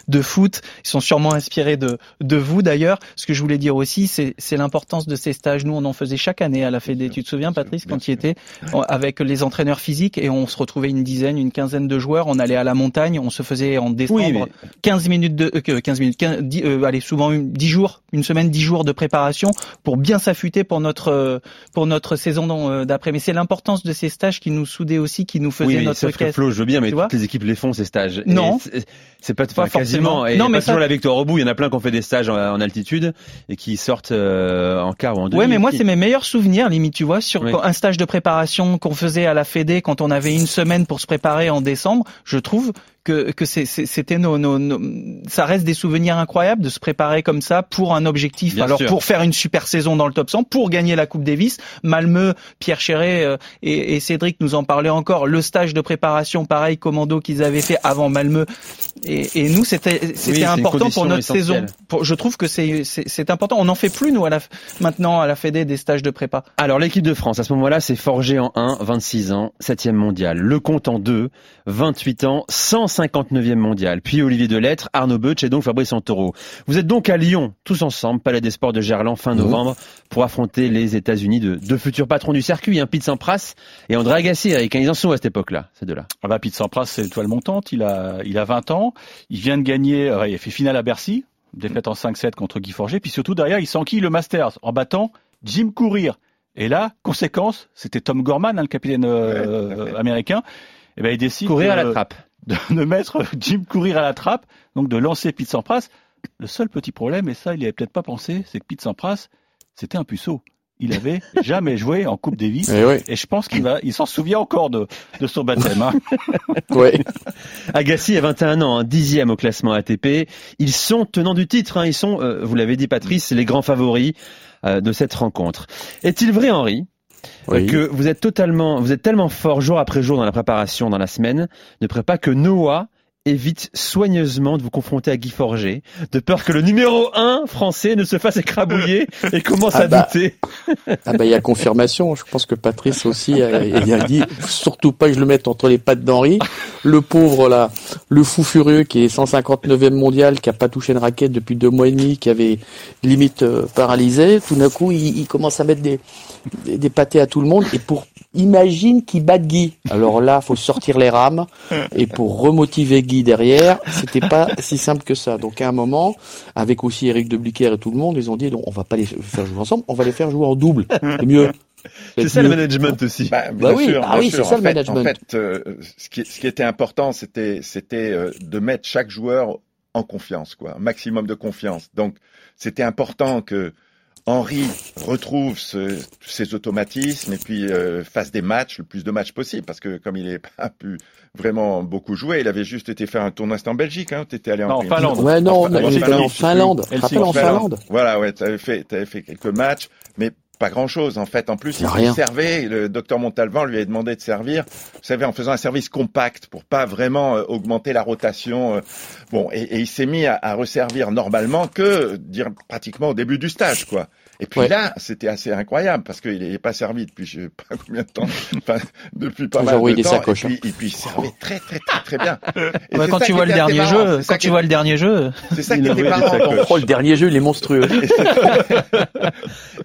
de foot. Ils sont sûrement inspirés de, de vous d'ailleurs. Ce que je voulais dire aussi, c'est c'est l'importance de ces stages. Nous, on en faisait chaque année à la Fédé. Tu te souviens, Patrice, quand il était avec les entraîneurs physiques et on se retrouvait une dizaine, une quinzaine de joueurs. On allait à la montagne. On se faisait en décembre. Oui, mais 15 minutes de euh, que 15 minutes 15, 10, euh, allez souvent une, 10 jours une semaine 10 jours de préparation pour bien s'affûter pour notre euh, pour notre saison euh, d'après mais c'est l'importance de ces stages qui nous soudaient aussi qui nous faisaient Oui, notre sauf que caisse Flo, je veux bien, mais toutes les équipes les font ces stages. Non. c'est- pas, Pas quasiment. Et Non, mais ça- toujours la victoire au bout. Il y en a plein qui ont fait des stages en, en altitude et qui sortent euh, en quart ou en demi. Ouais, mais moi, c'est mes meilleurs souvenirs, limite, tu vois, sur Oui. un stage de préparation qu'on faisait à la Fédé quand on avait une semaine pour se préparer en décembre. Je trouve que, que c'était nos, nos, nos- ça reste des souvenirs incroyables de se préparer comme ça pour un objectif. Bien Alors, sûr. pour faire une super saison dans le top 100, pour gagner la Coupe Davis. Malmeux, Pierre Chéret euh, et, et Cédric nous en parlaient encore. Le stage de préparation, pareil, commando qu'ils avaient fait avant Malmeux. Et, et nous, c'était, c'était important pour notre essentielle. saison. Je trouve que c'est, c'est, important. On n'en fait plus, nous, à la, maintenant, à la Fédé, des stages de prépa. Alors l'équipe de France, à ce moment-là, c'est forgé en 1, 26 ans, 7e mondial. Le compte en 2, 28 ans, 159e mondial. Puis Olivier Delettre, Arnaud Beutsch et donc Fabrice Santoro. Vous êtes donc à Lyon, tous ensemble, Palais des Sports de Gerland, fin novembre, pour affronter les États-Unis de deux futurs patrons du circuit, un Pete Sampras et André Agassi, Eric. Hein, Ils en sont à cette époque-là, ces deux-là. Ah bah, Pete Sampras, c'est l'étoile montante. Il a, il a 20 ans. Il vient de gagner, euh, il a fait finale à Bercy, défaite en 5-7 contre Guy Forget. Puis surtout, derrière, il s'enquille le Masters en battant Jim Courir. Et là, conséquence, c'était Tom Gorman, hein, le capitaine euh, Ouais, américain. Et ben, il décide Courir à de- la trappe. De, de mettre Jim Courir à la trappe, donc de lancer Pete Sampras. Le seul petit problème, et ça, il n'y avait peut-être pas pensé, c'est que Pete Sampras, c'était un puceau. Il avait jamais joué en Coupe Davis. Eh ouais. Et je pense qu'il va, il s'en souvient encore de, de son baptême. Hein. Ouais. Agassi a 21 ans, un dixième au classement ATP. Ils sont tenants du titre. hein. Ils sont, euh, vous l'avez dit Patrice, les grands favoris euh, de cette rencontre. Est-il vrai, Henri, Oui. que vous êtes totalement, vous êtes tellement fort jour après jour dans la préparation, dans la semaine, ne prépa que Noah évite soigneusement de vous confronter à Guy Forger, de peur que le numéro 1 français ne se fasse écrabouiller et commence Ah à bah. douter. Ah bah il y a confirmation. Je pense que Patrice aussi a, il a dit surtout pas que je le mette entre les pattes d'Henri. Le pauvre là, le fou furieux qui est 159e mondial, qui a pas touché une raquette depuis deux mois et demi, qui avait limite euh, paralysé. Tout d'un coup, il, il commence à mettre des, des, des pâtés à tout le monde. Et pour imagine qu'il batte Guy. Alors là, faut sortir les rames. Et pour remotiver Guy derrière, c'était pas si simple que ça. Donc à un moment, avec aussi Eric de Bliquer et tout le monde, ils ont dit non, on va pas les faire jouer ensemble, on va les faire jouer en double. C'est mieux. C'est ça le management aussi. Bah, Bah bien oui, sûr, ah bien oui, c'est ça En le fait- management. En fait, euh, ce, qui, ce qui était important, c'était c'était euh, de mettre chaque joueur en confiance, quoi, un maximum de confiance. Donc, c'était important que Henri retrouve ce- ses automatismes et puis euh, fasse des matchs, le plus de matchs possible, parce que comme il n'est pas pu vraiment beaucoup jouer, il avait juste été faire un tournoi c'était en Belgique, hein, t'étais allé en Non, en Finlande. Ouais, non, on en était Finlande. Voilà, ouais, t'avais fait, t'avais fait quelques matchs, mais pas grand chose en fait. En plus, il servait. Le docteur Montalvan lui avait demandé de servir. Vous savez, en faisant un service compact pour pas vraiment euh, augmenter la rotation. euh, bon, et, et il s'est mis à, à resservir normalement que dire pratiquement au début du stage, quoi. Et puis Ouais. là, c'était assez incroyable parce qu'il n'est pas servi depuis je sais pas combien de temps, enfin, depuis pas J'ai mal envoyé de des temps. sacoches, et, puis, et puis il servait très très très très bien. Et Ouais, c'est quand tu vois le dernier marrant, jeu, c'est ça quand qui tu vois le dernier jeu, c'est ça qui Il était marrant. Oh, le dernier jeu, il est monstrueux.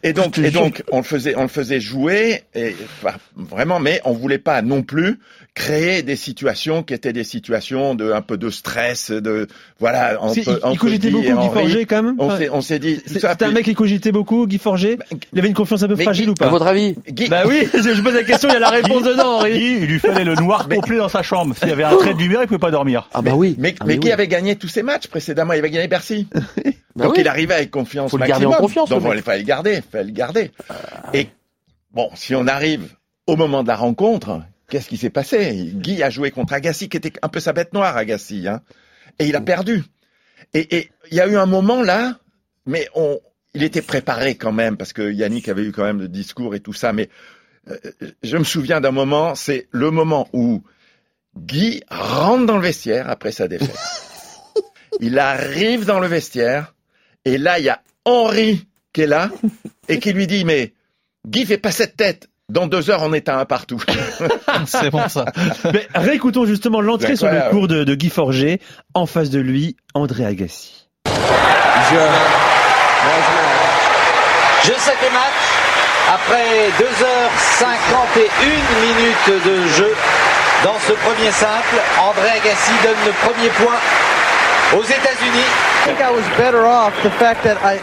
Et donc, et donc, on le faisait, on le faisait jouer, et enfin, vraiment, mais on voulait pas non plus créer des situations qui étaient des situations de un peu de stress, de voilà. Il, il cogitait beaucoup. Forger quand même. On s'est, dit. C'était un mec qui cogitait beaucoup, Guy Forger. Il avait une confiance un peu Mais fragile Guy- ou À pas votre avis Guy- Bah oui, je je pose la question, il y a la réponse dedans, Henri. Guy, il lui fallait le noir complet dans sa chambre. S'il y avait un trait de lumière, il pouvait pas dormir. Ah bah oui. Mais, Ah, mais mais Guy oui. avait gagné tous ses matchs précédemment, il avait gagné Bercy. Bah Donc oui. il arrivait avec confiance Faut le garder maximum. en confiance, Donc il fallait le garder, fallait le garder. Et bon, si on arrive au moment de la rencontre, qu'est-ce qui s'est passé? Guy a joué contre Agassi, qui était un peu sa bête noire, Agassi, hein, et il a perdu. Et il y a eu un moment là, mais on, il était préparé quand même parce que Yannick avait eu quand même le discours et tout ça. Mais euh, je me souviens d'un moment, c'est le moment où Guy rentre dans le vestiaire après sa défaite. il arrive dans le vestiaire et là il y a Henri qui est là et qui lui dit mais Guy fait pas cette tête. Dans deux heures, on est à un partout. c'est bon ça. Mais réécoutons justement l'entrée sur le cours de, de, Guy Forger. En face de lui, André Agassi. Je... Je sais que match. Après 2h51 minutes de jeu dans ce premier simple, André Agassi donne le premier point aux États-Unis.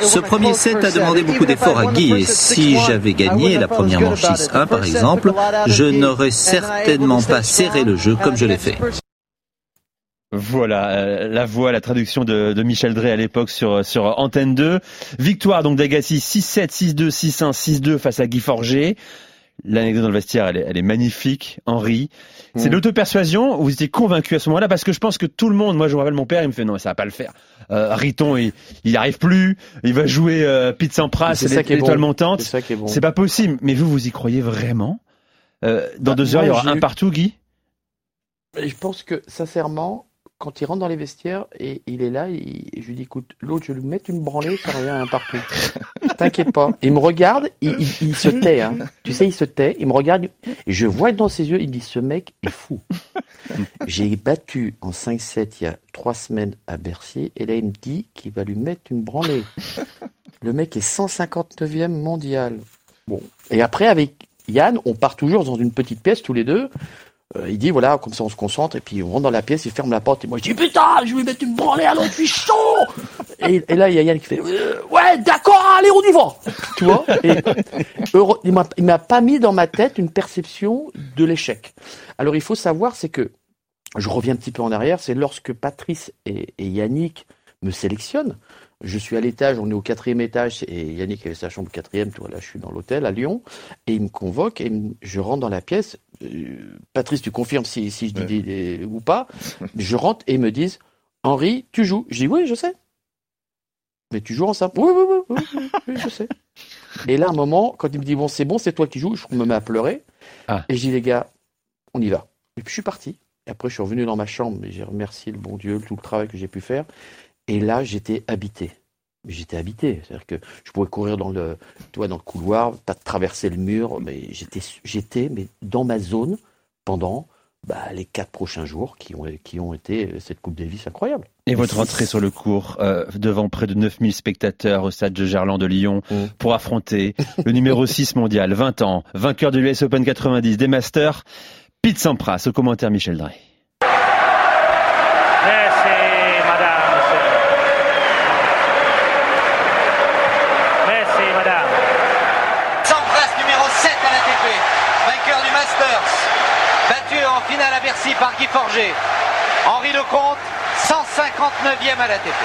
Ce premier set a demandé beaucoup d'efforts à Guy et si j'avais gagné la première manche 6-1 par exemple, je n'aurais certainement pas serré le jeu comme je l'ai fait. Voilà, euh, la voix, la traduction de, de Michel Drey à l'époque sur, sur Antenne 2. Victoire donc d'Agassi 6-7, 6-2, 6-1, 6-2 face à Guy Forger. L'anecdote dans le vestiaire, elle est, elle est magnifique, Henri. C'est mm. l'auto-persuasion, vous étiez convaincu à ce moment-là, parce que je pense que tout le monde, moi je me rappelle mon père, il me fait non, ça va pas le faire. Euh, Riton, il, il arrive plus, il va jouer euh, Pete Sampras, l'étoile montante. C'est bon. pas possible. Mais vous, vous y croyez vraiment? Euh, Dans bah, deux heures, il y aura un partout, Guy? Je pense que, sincèrement, quand il rentre dans les vestiaires et il est là, je lui dis écoute, l'autre, je vais lui mettre une branlée, ça revient un partout. T'inquiète pas. Il me regarde, il, se tait. Hein. Tu sais, il se tait, il me regarde, et je vois dans ses yeux, il me dit ce mec est fou. J'ai battu en 5-7 il y a trois semaines à Bercy, et là il me dit qu'il va lui mettre une branlée. Le mec est 159e mondial. Bon. Et après, avec Yann, on part toujours dans une petite pièce tous les deux. Euh, il dit voilà, comme ça on se concentre, et puis on rentre dans la pièce, il ferme la porte, et moi je dis putain, je vais mettre une branlée à l'autre, je suis chaud. Et, là il y a Yann qui fait euh, ouais, d'accord, allez, on y va. Tu vois et, Il m'a pas mis dans ma tête une perception de l'échec. Alors il faut savoir, c'est que, je reviens un petit peu en arrière, c'est lorsque Patrice et, Yannick me sélectionnent, je suis à l'étage, on est au quatrième étage, et Yannick avait sa chambre quatrième, toi là je suis dans l'hôtel à Lyon, et il me convoque, et je rentre dans la pièce, Patrice tu confirmes si, si je dis ou pas, je rentre et ils me disent, Henri, tu joues? Je dis oui, je sais. Mais tu joues ensemble? Oui, oui, oui, oui, oui, je sais. Et là, un moment, quand il me dit, bon, c'est bon, c'est toi qui joues, je me mets à pleurer, ah. et je dis, les gars, on y va. Et puis je suis parti. Et après, je suis revenu dans ma chambre, et j'ai remercié le bon Dieu, tout le travail que j'ai pu faire. Et là, j'étais habité. J'étais habité, c'est-à-dire que je pouvais courir dans le, toi, dans le couloir, pas traverser le mur, mais j'étais, j'étais, mais dans ma zone pendant bah, les quatre prochains jours qui ont, qui ont été euh, cette Coupe Davis incroyable. Et votre entrée sur le cours euh, devant près de 9000 spectateurs au stade de Gerland de Lyon mmh. pour affronter le numéro 6 mondial, 20 ans, vainqueur de l'US Open 90, des Masters, Pete Sampras, au commentaire Michel Drey. finale à Bercy Henri Lecomte, 159e à l'ATP.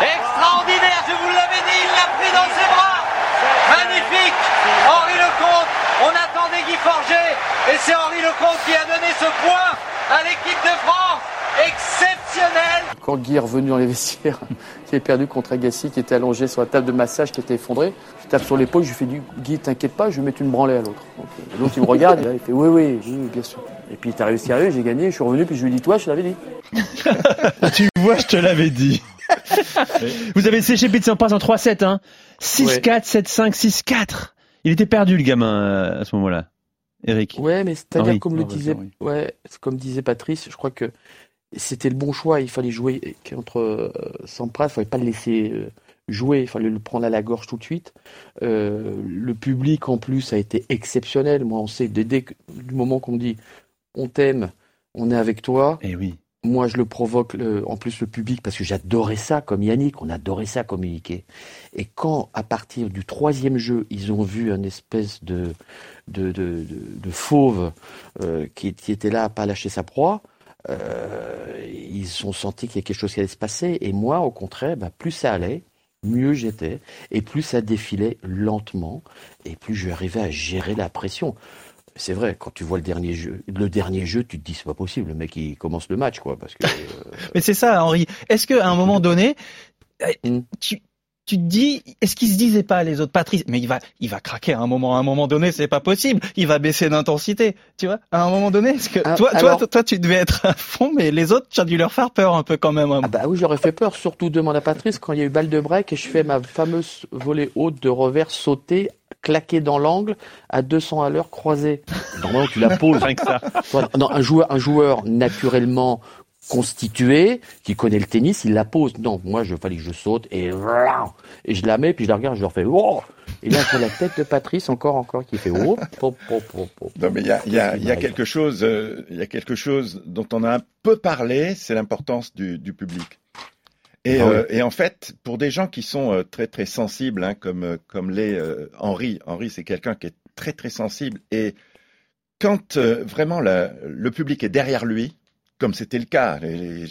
Extraordinaire, je vous l'avais dit, il l'a pris dans ses bras. Magnifique. Henri Lecomte, on attendait Guy Forger et c'est Henri Lecomte qui a donné ce point à l'équipe de France. Exceptionnel. Quand Guy est revenu dans les vestiaires, perdu contre Agassi, qui était allongé sur la table de massage, qui était effondré, tape sur l'épaule, je lui fais du Guy, t'inquiète pas, je vais mettre une branlée à l'autre. Euh, l'autre, il me regarde, il fait oui, oui, oui, bien sûr. Et puis, t'as réussi à arriver, j'ai gagné, je suis revenu, puis je lui dit, toi, je te l'avais dit. tu vois, je te l'avais dit. Vous avez séché Pete Sampras en 3-7, hein 6-4, 7-5, 6-4. Il était perdu, le gamin, euh, à ce moment-là. Eric. Ouais, mais c'est-à-dire, comme le disait, ouais, comme disait Patrice, je crois que c'était le bon choix. Il fallait jouer contre euh, Sampras, il fallait pas le laisser jouer, il fallait le prendre à la gorge tout de suite. Euh, le public en plus a été exceptionnel. Moi, on sait dès, dès du moment qu'on dit on t'aime, on est avec toi. Et eh oui. Moi, je le provoque en plus le public parce que j'adorais ça comme Yannick, on adorait ça communiquer. Et quand, à partir du troisième jeu, ils ont vu un espèce de, de, de, de, fauve euh, qui, qui, était là à pas lâcher sa proie, euh, ils ont senti qu'il y a quelque chose qui allait se passer. Et moi, au contraire, bah, plus ça allait, mieux j'étais, et plus ça défilait lentement, et plus je arrivais à gérer la pression. C'est vrai, quand tu vois le dernier jeu, le dernier jeu, tu te dis c'est pas possible, le mec il commence le match quoi, parce que. euh, Mais c'est ça, Henri. Est-ce qu'à un moment donné, Hmm. tu, tu te dis, est-ce qu'ils se disaient pas les autres, Patrice, mais il va, il va craquer à un moment, à un moment donné, c'est pas possible. Il va baisser d'intensité, tu vois? À un moment donné, est-ce que Ah, toi, alors- toi, toi, tu devais être à fond, mais les autres, tu as dû leur faire peur un peu quand même. hein. Ah bah oui, j'aurais fait peur, surtout demande à Patrice quand il y a eu balle de break et je fais ma fameuse volée haute de revers sauté, claqué dans l'angle à 200 à l'heure croisé. Normalement, tu la poses. Rien que ça. Non, un joueur, un joueur naturellement constitué, qui connaît le tennis, il la pose. Non, moi, je fallait que je saute et et je la mets, puis je la regarde, je leur fais oh. Et là, c'est la tête de Patrice encore, encore qui fait oh. oh, oh. Non, mais il y a, y a, y a quelque chose, euh, il y a quelque chose dont on a un peu parlé, c'est l'importance du, du public. Et, Ah oui. euh, et en fait, pour des gens qui sont euh, très très sensibles, hein, comme comme l'est euh, Henri, Henri c'est quelqu'un qui est très très sensible. Et quand vraiment la- le public est derrière lui, comme c'était le cas, il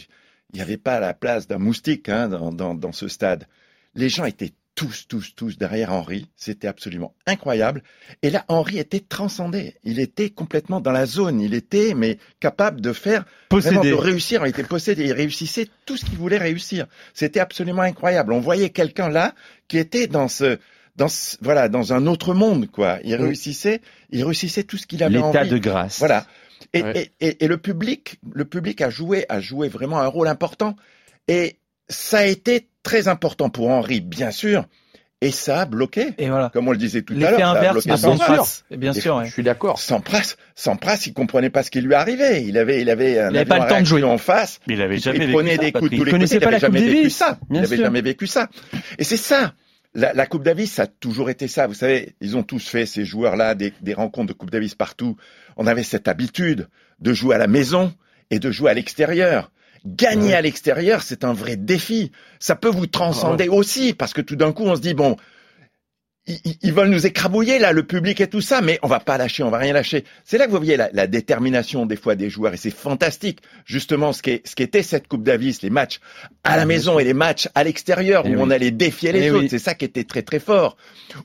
n'y avait pas la place d'un moustique hein, dans, dans, dans ce stade. Les gens étaient tous, tous, tous derrière Henri. C'était absolument incroyable. Et là, Henri était transcendé. Il était complètement dans la zone. Il était, mais capable de faire, vraiment de réussir. Il était possédé. Il réussissait tout ce qu'il voulait réussir. C'était absolument incroyable. On voyait quelqu'un là qui était dans ce, dans ce- voilà, dans un autre monde, quoi. Il réussissait, il réussissait tout ce qu'il avait envie. L'état de grâce. Voilà. Et, Ouais. et, et, et le public, le public a joué, a joué vraiment un rôle important. Et ça a été très important pour Henri, bien sûr. Et ça a bloqué, Et voilà. comme on le disait tout à l'heure. L'effet ça a inverse bloqué de bien Sampras. bien Et sûr, ouais. Je suis d'accord. Sampras, Sampras, il comprenait pas ce qui lui arrivait. Il avait, il avait un Il avait pas le temps de jouer. en face. Mais il avait jamais il vécu prenait ça, des coups de tous les Il connaissait côtés. Il pas avait la Coupe jamais vécu ça. Il avait sûr. jamais vécu ça. Et c'est ça. La, la Coupe Davis, ça a toujours été ça. Vous savez, ils ont tous fait ces joueurs-là des, des rencontres de Coupe Davis partout. On avait cette habitude de jouer à la maison et de jouer à l'extérieur. Gagner à l'extérieur, c'est un vrai défi. Ça peut vous transcender aussi, parce que tout d'un coup, on se dit bon, ils, veulent nous écrabouiller là, le public et tout ça, mais on va pas lâcher, on va rien lâcher. C'est là que vous voyez la, la détermination des fois des joueurs et c'est fantastique. Justement, ce qu'est- ce qu'était cette Coupe Davis, les matchs à la maison et les matchs à l'extérieur Eh où oui. on allait défier les Eh autres, oui. c'est ça qui était très très fort.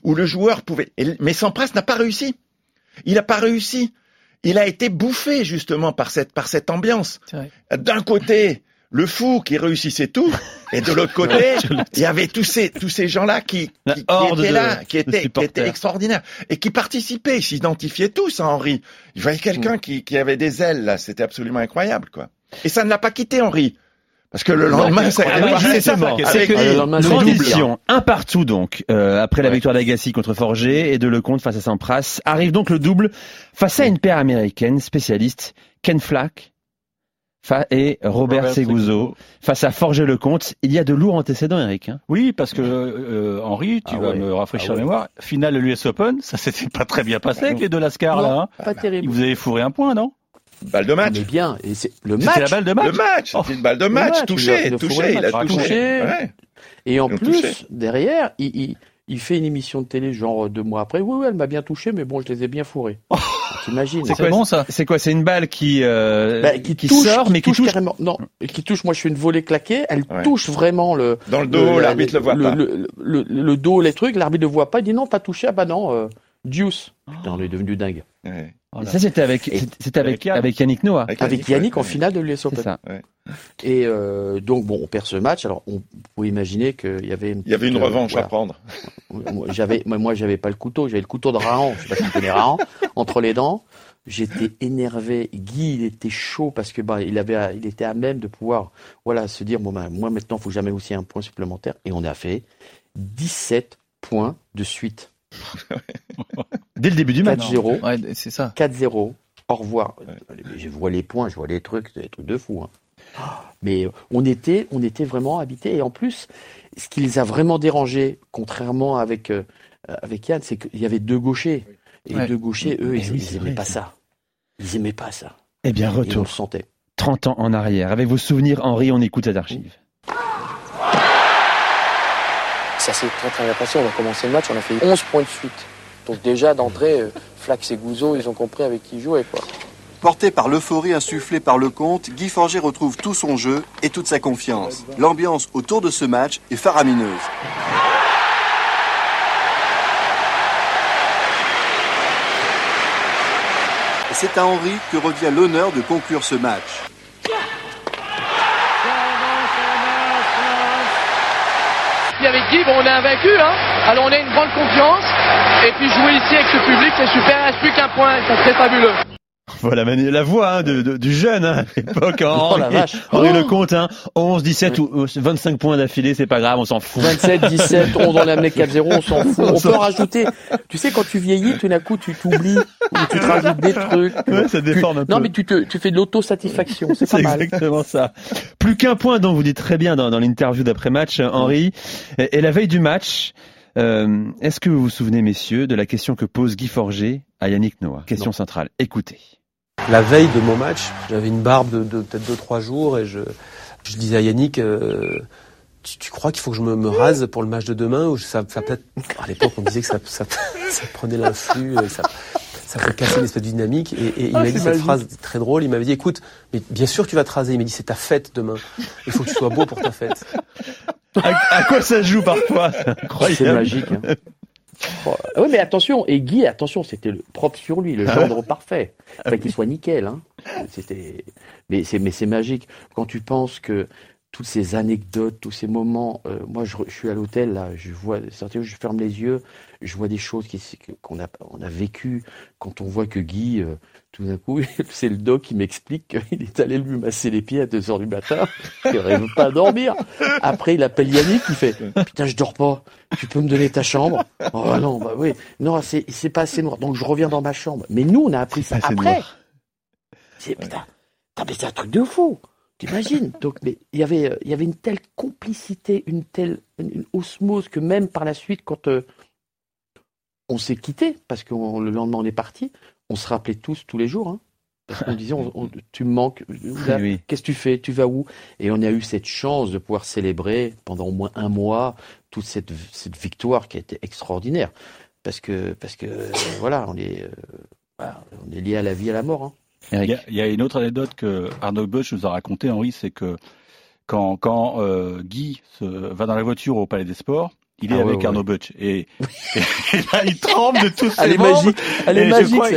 Où le joueur pouvait, mais Sampras n'a pas réussi. Il n'a pas réussi. Il a été bouffé justement par cette par cette ambiance. D'un côté, le fou qui réussissait tout, et de l'autre côté, il y avait tous ces tous ces gens-là qui, étaient là, qui étaient, qui supporters. étaient extraordinaires et qui participaient, ils s'identifiaient tous à Henri. Il voyait quelqu'un Mm. qui, qui avait des ailes là, c'était absolument incroyable quoi. Et ça ne l'a pas quitté Henri, parce que le lendemain, ça a Ah été oui, C'est que- c'est Transition, un partout donc, euh, après la Ouais. victoire d'Agassi contre Forger et de Lecomte face à Sampras, arrive donc le double face à une paire américaine spécialiste, Ken Flack et Robert, Robert Seguzo face à Forger Lecomte. Il y a de lourds antécédents, Eric. Hein. Oui, parce que euh, Henri, tu Ah vas ouais. me rafraîchir Ah la ouais. mémoire. Finale de l'US Open, ça s'était pas très bien passé avec les deux Lascar là. hein. Pas terrible. Vous avez fourré un point, non? Balle de match. Mais bien. Et c'est le match. la balle de match. Le match, Oh. une balle de match, touché, touché, le il a touché. Touché. Ouais. Et en plus, touché. derrière, il, il, il fait une émission de télé genre deux mois après. Oui, oui, elle m'a bien touché, mais bon, je les ai bien fourrés. T'imagines C'est quoi, bon ça. C'est quoi C'est une balle qui, euh, Bah, qui, qui touche, sort, mais qui touche. carrément. Non, qui touche. Moi, je fais une volée claquée. Elle Ouais. touche vraiment le. Dans le dos, le- l'arbitre le voit le, pas. Le, le, le dos, les trucs. L'arbitre ne voit pas. Il dit non, t'as touché. Ah bah non, euh, Deuce. Putain, on est devenu dingue. Ouais. Oh. Ça c'était avec, Et- c'était avec, avec Yann. avec Yannick Noah. Avec Yannick ouais. en finale de l'US C'est Open. ça. Et euh, donc bon, on perd ce match. Alors on peut imaginer qu'il y avait une Il y avait une euh, revanche à prendre. Moi, J'avais, moi, j'avais pas le couteau, j'avais le couteau de Rahan. Je sais pas si tu connais Rahan. Entre les dents, j'étais énervé. Guy, il était chaud parce que bah, il avait, il était à même de pouvoir, voilà, se dire bon ben, moi maintenant, faut jamais aussi un point supplémentaire. Et on a fait 17 points de suite. Dès le début du match. 4-0, Ouais, c'est ça. 4-0. Au revoir. Je vois les points, je vois les trucs, des trucs de fou. hein. Mais euh, on était, on était vraiment habités. Et en plus, ce qui les a vraiment dérangés, contrairement avec, euh, avec Yann, c'est qu'il y avait deux gauchers. Et Ouais. les deux gauchers, eux, Mais ils, oui, ils c'est aimaient vrai, pas ça. Ils aimaient pas ça. Eh bien, Et on le retour. sentait. 30 ans en arrière. Avec vos souvenirs, Henri, on écoute cette archive. Ça s'est très très bien passé. On a commencé le match, on a fait 11 points de suite. Donc déjà d'entrée, euh, Flax et Gouzo, ils ont compris avec qui jouaient. Quoi. Porté par l'euphorie insufflée par le comte, Guy Forger retrouve tout son jeu et toute sa confiance. L'ambiance autour de ce match est faramineuse. C'est à Henri que revient l'honneur de conclure ce match. Avec Guy, on est invaincu, hein. Alors on a une grande confiance. Et puis jouer ici avec ce public, c'est super. Il reste plus qu'un point. Ça serait fabuleux. Voilà Manu, la voix hein, de, de- du jeune hein, à l'époque. Henri, Oh, la vache. Henri Oh. Lecomte, hein, 11, 17 ou ou 25 points d'affilée, c'est pas grave, on s'en fout. 27, 17, 11, on l'a amené 4-0, on s'en fout. On peut rajouter. Tu sais, quand tu vieillis, tout d'un coup, tu t'oublies, ou tu te rajoutes des trucs. Ouais, ça déforme un Tu- Non, peu. mais tu te, tu fais de l'autosatisfaction, c'est pas mal. exactement ça. Plus qu'un point, donc vous dites très bien dans, dans l'interview d'après-match, euh, Henri. Et, et la veille du match, euh, est-ce que vous vous souvenez, messieurs, de la question que pose Guy Forger à Yannick Noah? Question centrale. Écoutez. La veille de mon match, j'avais une barbe de, de peut-être 2-3 jours et je, je disais à Yannick, euh, tu, tu crois qu'il faut que je me, me rase pour le match de demain ou ça, ça peut-être à l'époque on disait que ça, ça, ça prenait l'influx, et ça, ça peut casser l'espèce de dynamique et, et il Ah, m'a dit cette magique. phrase très drôle, il m'avait dit écoute, mais bien sûr tu vas te raser, il m'a dit c'est ta fête demain, il faut que tu sois beau pour ta fête. À, à quoi ça joue parfois Incroyable. C'est magique. hein. Oh, ah oui, mais attention, et Guy, attention, c'était le propre sur lui, le gendre parfait. Enfin, qu'il soit nickel. Hein. C'était, mais c'est, mais c'est magique. Quand tu penses que toutes ces anecdotes, tous ces moments, euh, moi, je, je suis à l'hôtel là, je vois, certains, je ferme les yeux, je vois des choses qui, qu'on a, on a vécues. Quand on voit que Guy, euh, tout d'un coup, c'est le doc qui m'explique qu'il est allé lui masser les pieds à 2 heures du matin, qu'il n'arrive pas à dormir. Après, il appelle Yannick, il fait Putain, je dors pas, tu peux me donner ta chambre? Oh non, bah oui, non, c'est, pas assez noir, donc je reviens dans ma chambre. Mais nous, on a appris ça après. C'est, putain, putain, c'est un truc de fou. T'imagines Donc, mais il y avait, euh, il y avait une telle complicité, une telle une, osmose que même par la suite, quand euh, on s'est quitté, parce que on- le lendemain on est parti, on se rappelait tous tous les jours. Hein, parce qu'on disait, on- on- tu me manques. Oui. Qu'est-ce que tu fais? Tu vas où? Et on a eu cette chance de pouvoir célébrer pendant au moins un mois toute cette, cette victoire qui a été extraordinaire. Parce que, parce que euh, voilà, on est, euh, voilà, on est lié à la vie et à la mort. Hein. Il y, y a une autre anecdote que Arnaud Bosch nous a raconté, Henri, c'est que quand, quand euh, Guy se, va dans la voiture au Palais des Sports, il est Ah avec ouais. Arnaud Butch et, et là il tremble de tous ses Elle est membres. magique, elle est Et magique, crois,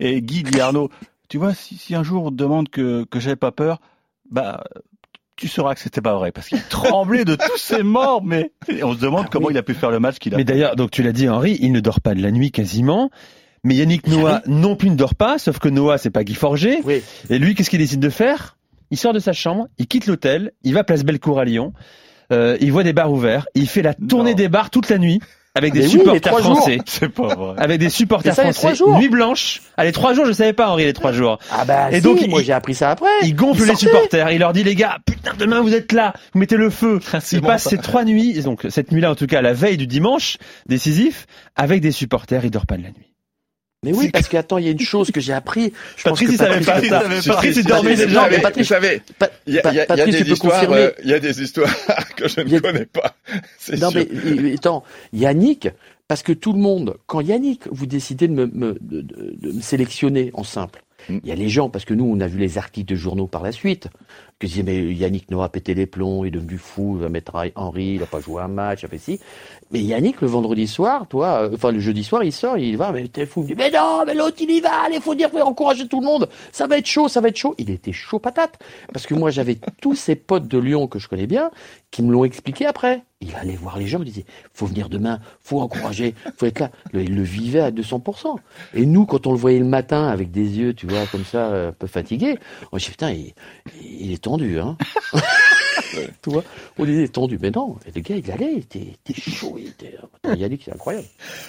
Et Guy dit à Arnaud, tu vois, si, si un jour on te demande que que j'avais pas peur, bah tu sauras que c'était pas vrai parce qu'il tremblait de tous ses membres. Mais on se demande comment il a pu faire le match qu'il a. Mais d'ailleurs, donc tu l'as dit, Henri, il ne dort pas de la nuit quasiment. Mais Yannick Noah non plus ne dort pas, sauf que Noah, c'est pas Guy Forger. Et lui, qu'est-ce qu'il décide de faire? Il sort de sa chambre, il quitte l'hôtel, il va place Bellecour à Lyon, euh, il voit des bars ouverts, il fait la tournée des bars toute la nuit avec des oui, les supporters français. C'est pas vrai. Avec des supporters ça, français. Nuit blanche. Ah, les trois jours, je savais pas, Henri, les trois jours. Ah bah Et si, donc, moi il- j'ai appris ça après. Il gonfle Il les supporters. Il leur dit, les gars, putain, demain vous êtes là. Vous mettez le feu. il bon, passe ça. ces trois nuits, donc cette nuit-là, en tout cas, la veille du dimanche décisif, avec des supporters. Il dort pas de la nuit. Mais oui, parce que attends, il y a une chose que j'ai appris. Je pense Patrice, que il savait pas. Patrice- Patrice, il Patrice- dormait Patrice- déjà. non, mais Patrice, il y a, Pa- il y a- il y a Patrice, tu des histoires, euh, il y a des histoires que je ne a- connais pas. Non, sûr. mais attends, Yannick, parce que tout le monde, quand Yannick, vous décidez de me, me- de, de- de me sélectionner en simple, Mm. il y a les gens, parce que nous, on a vu les articles de journaux par la suite, disaient, mais Yannick Noah a pété les plombs, il est devenu fou, il va mettre Henri, il n'a pas joué un match, il a fait ci. Mais Yannick, le vendredi soir, toi, euh, enfin le jeudi soir, il sort, il va, mais t'es fou. Il dit, mais non, mais l'autre, il y va, allez, faut dire, faut encourager tout le monde. Ça va être chaud, ça va être chaud. Il était chaud patate. Parce que moi, j'avais tous ces potes de Lyon que je connais bien, qui me l'ont expliqué après. Il allait voir les gens, il disait, faut venir demain, faut encourager, faut être là. Il le vivait à 200%. Et nous, quand on le voyait le matin avec des yeux, tu vois, comme ça, euh, un peu fatigués, on disait, putain, il, il est tendu, hein. tu vois, on disait tendu. Mais non, le gars, il allait, il était, il était chaud, il était, Attends, Yannick, c'est incroyable.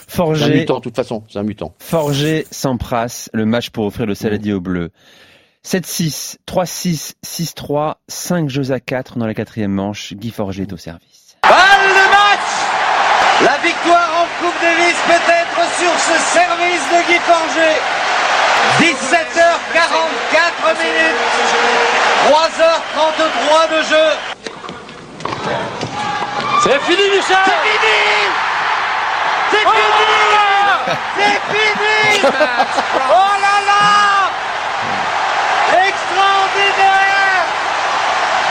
C'est un Forger, mutant, de toute façon, c'est un mutant. Forger Sampras, le match pour offrir le saladier au bleu. 7-6, 3-6, 6-3, 5 jeux à 4 dans la quatrième manche. Guy Forger est au service. Balle de match La victoire en Coupe Davis peut-être sur ce service de Guy Forger. 17h44 minutes. 3h33 de jeu. C'est fini, Michel C'est fini! Oh C'est fini! oh C'est fini! Oh là là! Extraordinaire!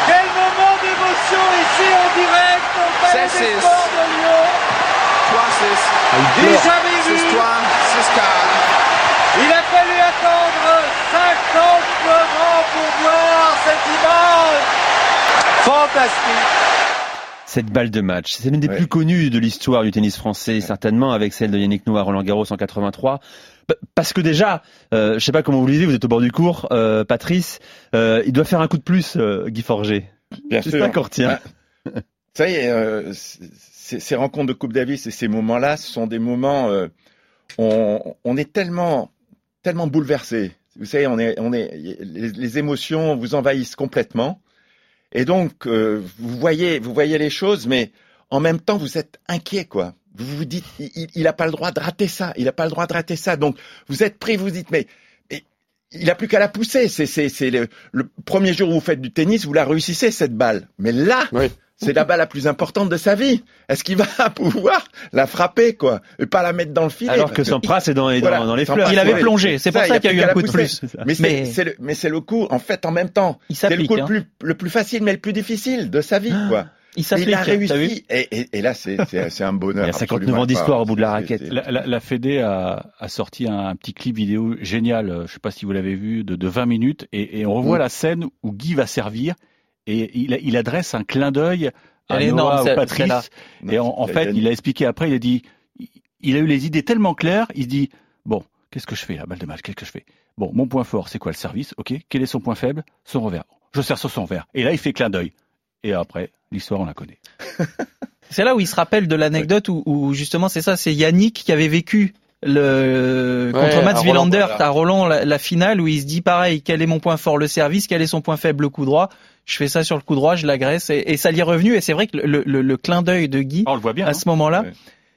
Quel moment d'émotion ici en direct au Palais des Sports de Lyon. 3-6. Déjà vu 6-4. Il a fait image. Fantastique. Cette balle de match, c'est l'une des plus connues de l'histoire du tennis français, certainement avec celle de Yannick Noah Roland Garros en 83. Parce que déjà, euh, je sais pas comment vous le disiez, vous êtes au bord du cours, euh, Patrice, euh, il doit faire un coup de plus, euh, Guy Forger. Bien sûr. pas qu'on retient. Bah, ça y est, ces rencontres de Coupe Davis et ces moments-là, ce sont des moments, on, on est tellement, tellement bouleversé. Vous savez, on est, on est, les, émotions vous envahissent complètement. Et donc, euh, vous voyez, vous voyez les choses, mais en même temps, vous êtes inquiet, quoi. Vous vous dites, il n'a pas le droit de rater ça, il n'a pas le droit de rater ça. Donc, vous êtes pris, vous dites, mais, mais il n'a plus qu'à la pousser. C'est, c'est, c'est le, le, premier jour où vous faites du tennis, vous la réussissez, cette balle. Mais là, oui. C'est la balle la plus importante de sa vie. Est-ce qu'il va pouvoir la frapper, quoi Et pas la mettre dans le filet Alors que Sampras est dans, voilà, dans, dans les fleurs. Il avait plongé, c'est pour ça, ça qu'il y a eu un coup de plus. Mais, mais... c'est, le, mais c'est le coup, en fait, en même temps. C'est le coup hein. le, plus, le plus facile, mais le plus difficile de sa vie, quoi. Il, il a réussi. Et, et, et, là, c'est un bonheur. Il y a 59 ans d'histoire au bout de la raquette. La, la, la Fédé a, a, sorti un, un, petit clip vidéo génial, je ne sais pas si vous l'avez vu, de, de 20 minutes. Et, et on revoit mmh. la scène où Guy va servir. Et il, il adresse un clin d'œil à Noah, au Patrice. Et en, en fait, il a expliqué après, il a dit, il a eu les idées tellement claires, il se dit, bon, qu'est-ce que je fais, la balle de match, qu'est-ce que je fais? Bon, mon point fort, c'est quoi le service? Ok, quel est son point faible? Son revers. Je sers sur son revers. Et là, il fait clin d'œil. Et après, l'histoire, on la connaît. c'est là où il se rappelle de l'anecdote où, où, justement, c'est ça, c'est Yannick qui avait vécu le ouais, contre Mats Wilander à Roland la, la, finale où il se dit pareil quel est mon point fort? Le service quel est son point faible? Le coup droit je fais ça sur le coup droit je l'agresse et, et, ça lui est revenu et c'est vrai que le, le, le clin d'œil de Guy oh, on le voit bien, à hein. ce moment-là ouais.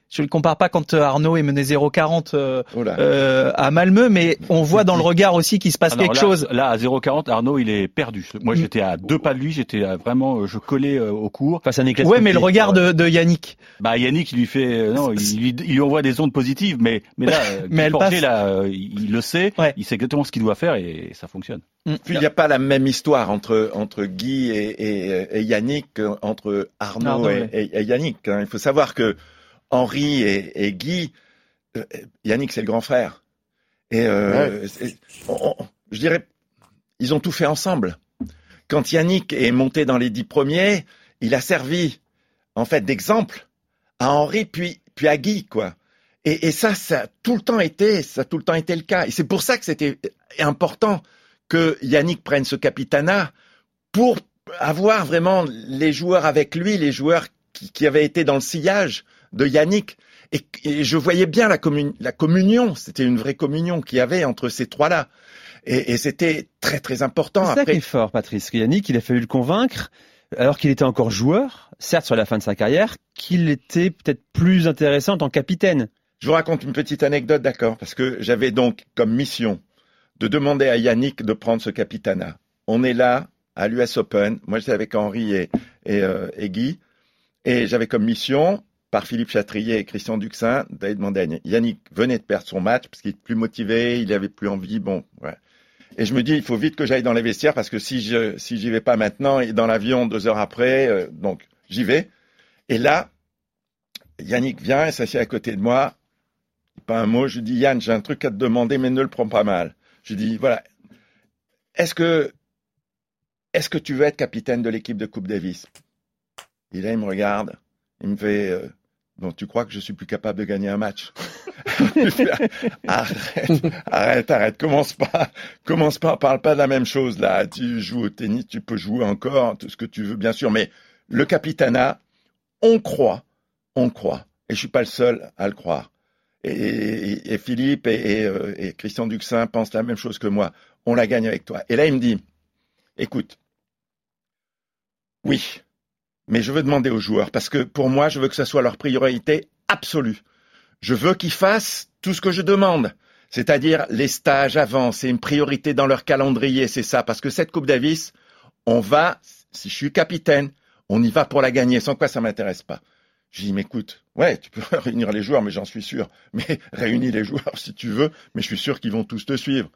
Je le compare pas quand Arnaud est mené 0,40 euh, oh euh, à Malmö, mais on voit dans le regard aussi qu'il se passe Alors quelque là, chose. Là, à 0,40, Arnaud, il est perdu. Moi, j'étais à deux pas de lui, j'étais vraiment, je collais euh, au cours. Face à Nicolas Ouais, mais le regard de, de, Yannick. Bah, Yannick, il lui fait, euh, non, il, il, lui, il, lui, envoie des ondes positives, mais, mais là, mais elle là, il, le sait, ouais. il sait exactement ce qu'il doit faire et ça fonctionne. Puis il n'y a pas la même histoire entre entre Guy et, et, et Yannick entre Arnaud, Arnaud et, ouais. et, Yannick. Hein. Il faut savoir que Henri et, et Guy, euh, Yannick c'est le grand frère. Et euh, ouais. on, on, je dirais, ils ont tout fait ensemble. Quand Yannick est monté dans les dix premiers, il a servi en fait d'exemple à Henri puis puis à Guy quoi. Et, et, ça, ça a tout le temps été, ça a tout le temps été le cas. Et c'est pour ça que c'était important que Yannick prenne ce capitanat pour avoir vraiment les joueurs avec lui, les joueurs qui, qui avaient été dans le sillage de Yannick. Et, et je voyais bien la, commun la communion, c'était une vraie communion qu'il y avait entre ces trois-là. Et, et c'était très très important. C'est ça qui est fort, Patrice. Yannick, il a fallu le convaincre, alors qu'il était encore joueur, certes sur la fin de sa carrière, qu'il était peut-être plus intéressant en tant que capitaine. Je vous raconte une petite anecdote, d'accord, parce que j'avais donc comme mission de demander à Yannick de prendre ce capitanat. On est là à l'US Open, moi j'étais avec Henri et, et, euh, et Guy, et j'avais comme mission par Philippe Chatrier et Christian Duxin d'aller demander à Yannick venait de perdre son match parce qu'il est plus motivé, il avait plus envie, bon. Et je me dis, il faut vite que j'aille dans les vestiaires parce que si je si j'y vais pas maintenant et dans l'avion deux heures après, euh, donc j'y vais. Et là, Yannick vient et s'assied à côté de moi. Pas un mot. Je lui dis, Yann, j'ai un truc à te demander, mais ne le prends pas mal. Je lui dis, voilà, est-ce que est-ce que tu veux être capitaine de l'équipe de Coupe Davis? Et là, il me regarde, il me fait, euh, bon, tu crois que je suis plus capable de gagner un match? Arrête, arrête, arrête, commence pas, commence pas, parle pas de la même chose là. Tu joues au tennis, tu peux jouer encore, tout ce que tu veux, bien sûr, mais le capitanat, on croit, on croit, et je suis pas le seul à le croire. Et, Philippe euh, et, Christian Duxin pensent la même chose que moi. On la gagne avec toi. Et là, il me dit, écoute, oui, mais je veux demander aux joueurs, parce que pour moi, je veux que ce soit leur priorité absolue. Je veux qu'ils fassent tout ce que je demande, c'est-à-dire les stages avant, c'est une priorité dans leur calendrier, c'est ça, parce que cette Coupe Davis, on va, si je suis capitaine, on y va pour la gagner, sans quoi ça m'intéresse pas. Je dis, mais écoute, ouais, tu peux réunir les joueurs, mais j'en suis sûr. Mais réunis les joueurs si tu veux, mais je suis sûr qu'ils vont tous te suivre.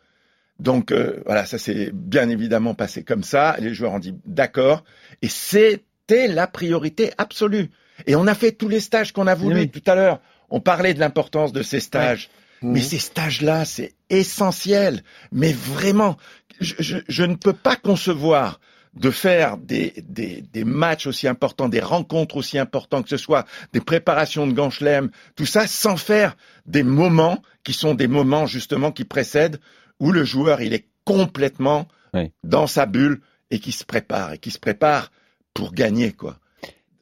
Donc euh, voilà, ça s'est bien évidemment passé comme ça. Les joueurs ont dit d'accord. Et c'est c'était la priorité absolue. Et on a fait tous les stages qu'on a voulu tout à l'heure. On parlait de l'importance de ces stages. Mais Mhm. ces stages-là, c'est essentiel. Mais vraiment, je, je- je ne peux pas concevoir de faire des, des, des matchs aussi importants, des rencontres aussi importants, que ce soit des préparations de Gangelem, tout ça, sans faire des moments qui sont des moments justement qui précèdent où le joueur il est complètement dans sa bulle et qui se prépare et qui se prépare pour gagner quoi.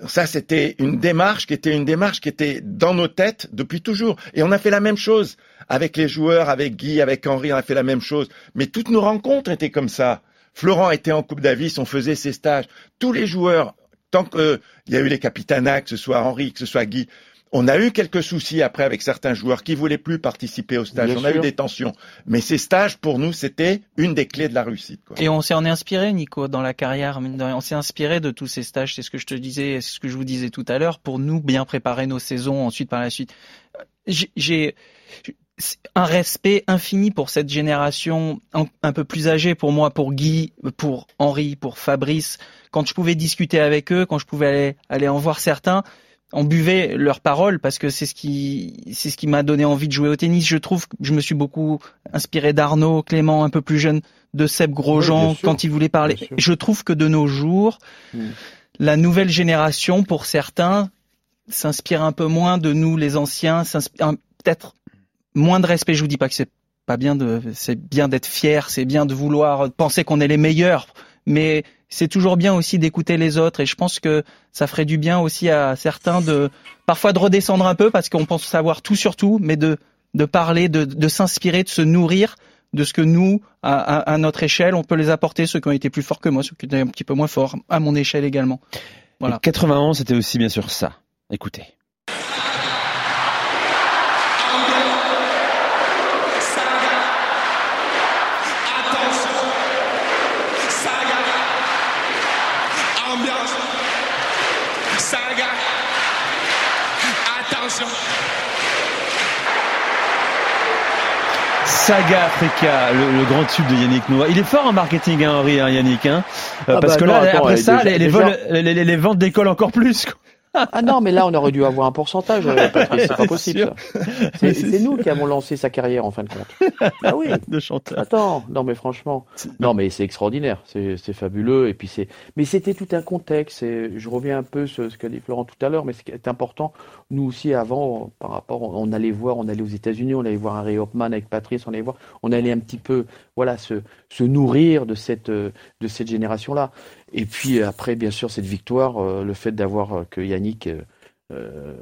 Ça, c'était une démarche qui était une démarche qui était dans nos têtes depuis toujours. Et on a fait la même chose avec les joueurs, avec Guy, avec Henri, on a fait la même chose. Mais toutes nos rencontres étaient comme ça. Florent était en Coupe Davis, on faisait ses stages. Tous les joueurs, tant qu'il y a eu les capitanats, que ce soit Henri, que ce soit Guy, on a eu quelques soucis après avec certains joueurs qui voulaient plus participer au stage. Bien on a eu des tensions. Mais ces stages, pour nous, c'était une des clés de la réussite. Quoi. Et on s'en est inspiré, Nico, dans la carrière. On s'est inspiré de tous ces stages. C'est ce que je te disais, c'est ce que je vous disais tout à l'heure, pour nous bien préparer nos saisons ensuite par la suite. J'ai- un respect infini pour cette génération un, un peu plus âgée, pour moi, pour Guy, pour Henri, pour Fabrice. Quand je pouvais discuter avec eux, quand je pouvais aller, aller en voir certains, on buvait leurs paroles parce que c'est ce qui c'est ce qui m'a donné envie de jouer au tennis. Je trouve que je me suis beaucoup inspiré d'Arnaud, Clément, un peu plus jeune, de Seb Grosjean Oui, quand il voulait parler. Je trouve que de nos jours, Mm. la nouvelle génération, pour certains, s'inspire un peu moins de nous, les anciens, s'inspire peut-être moins de respect. Je vous dis pas que c'est pas bien de, c'est bien d'être fier, c'est bien de vouloir penser qu'on est les meilleurs, mais c'est toujours bien aussi d'écouter les autres. Et je pense que ça ferait du bien aussi à certains de, parfois de redescendre un peu parce qu'on pense savoir tout sur tout, mais de, de parler, de, de s'inspirer, de se nourrir de ce que nous, à, à- à notre échelle, on peut les apporter, ceux qui ont été plus forts que moi, ceux qui étaient un petit peu moins forts, à mon échelle également. Voilà. Et 91, c'était aussi bien sûr ça. Écoutez. Ambiance. Saga. Attention. Saga Africa, le, le grand tube de Yannick Noah. Il est fort en marketing, hein, Henri, hein, Yannick. Hein Euh, Ah parce bah que non, là, attends, après ça, déjà- les, les, déjà- vols- les, les- les ventes décollent encore plus. Ah non, mais là, on aurait dû avoir un pourcentage, euh, Patrice, c'est pas possible. C'est nous qui avons lancé sa carrière, en fin de compte. Ah oui. De chanteur. Attends, non mais franchement, non mais c'est extraordinaire, c'est c'est fabuleux et puis c'est, mais c'était tout un contexte. Et je reviens un peu sur ce qu'a dit Florent tout à l'heure, mais ce qui est important, nous aussi avant, par rapport, on allait voir, on allait aux États-Unis, on allait voir Harry Hopman avec Patrice, on allait voir, on allait un petit peu, voilà, se se nourrir de cette euh, de cette génération-là. Et puis après, bien sûr, cette victoire, euh, le fait d'avoir euh, que Yannick euh, euh,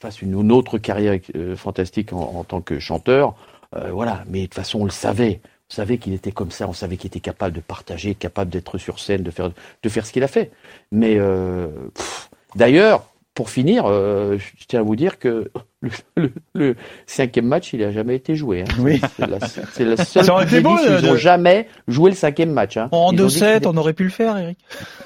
fasse une, autre carrière euh, fantastique en, tant que chanteur. Euh, voilà, mais de toute façon, on le savait. On savait qu'il était comme ça, on savait qu'il était capable de partager, capable d'être sur scène, de faire, de faire ce qu'il a fait. Mais euh, d'ailleurs, pour finir, euh, je tiens à vous dire que le, le- le cinquième match, il n'a jamais été joué. hein. Oui. C'est la, c'est la seule Ça été beau, de- ils n'ont jamais joué le cinquième match. Hein. En Ils ont dit 2-7, qu'ils- on aurait pu le faire, Eric.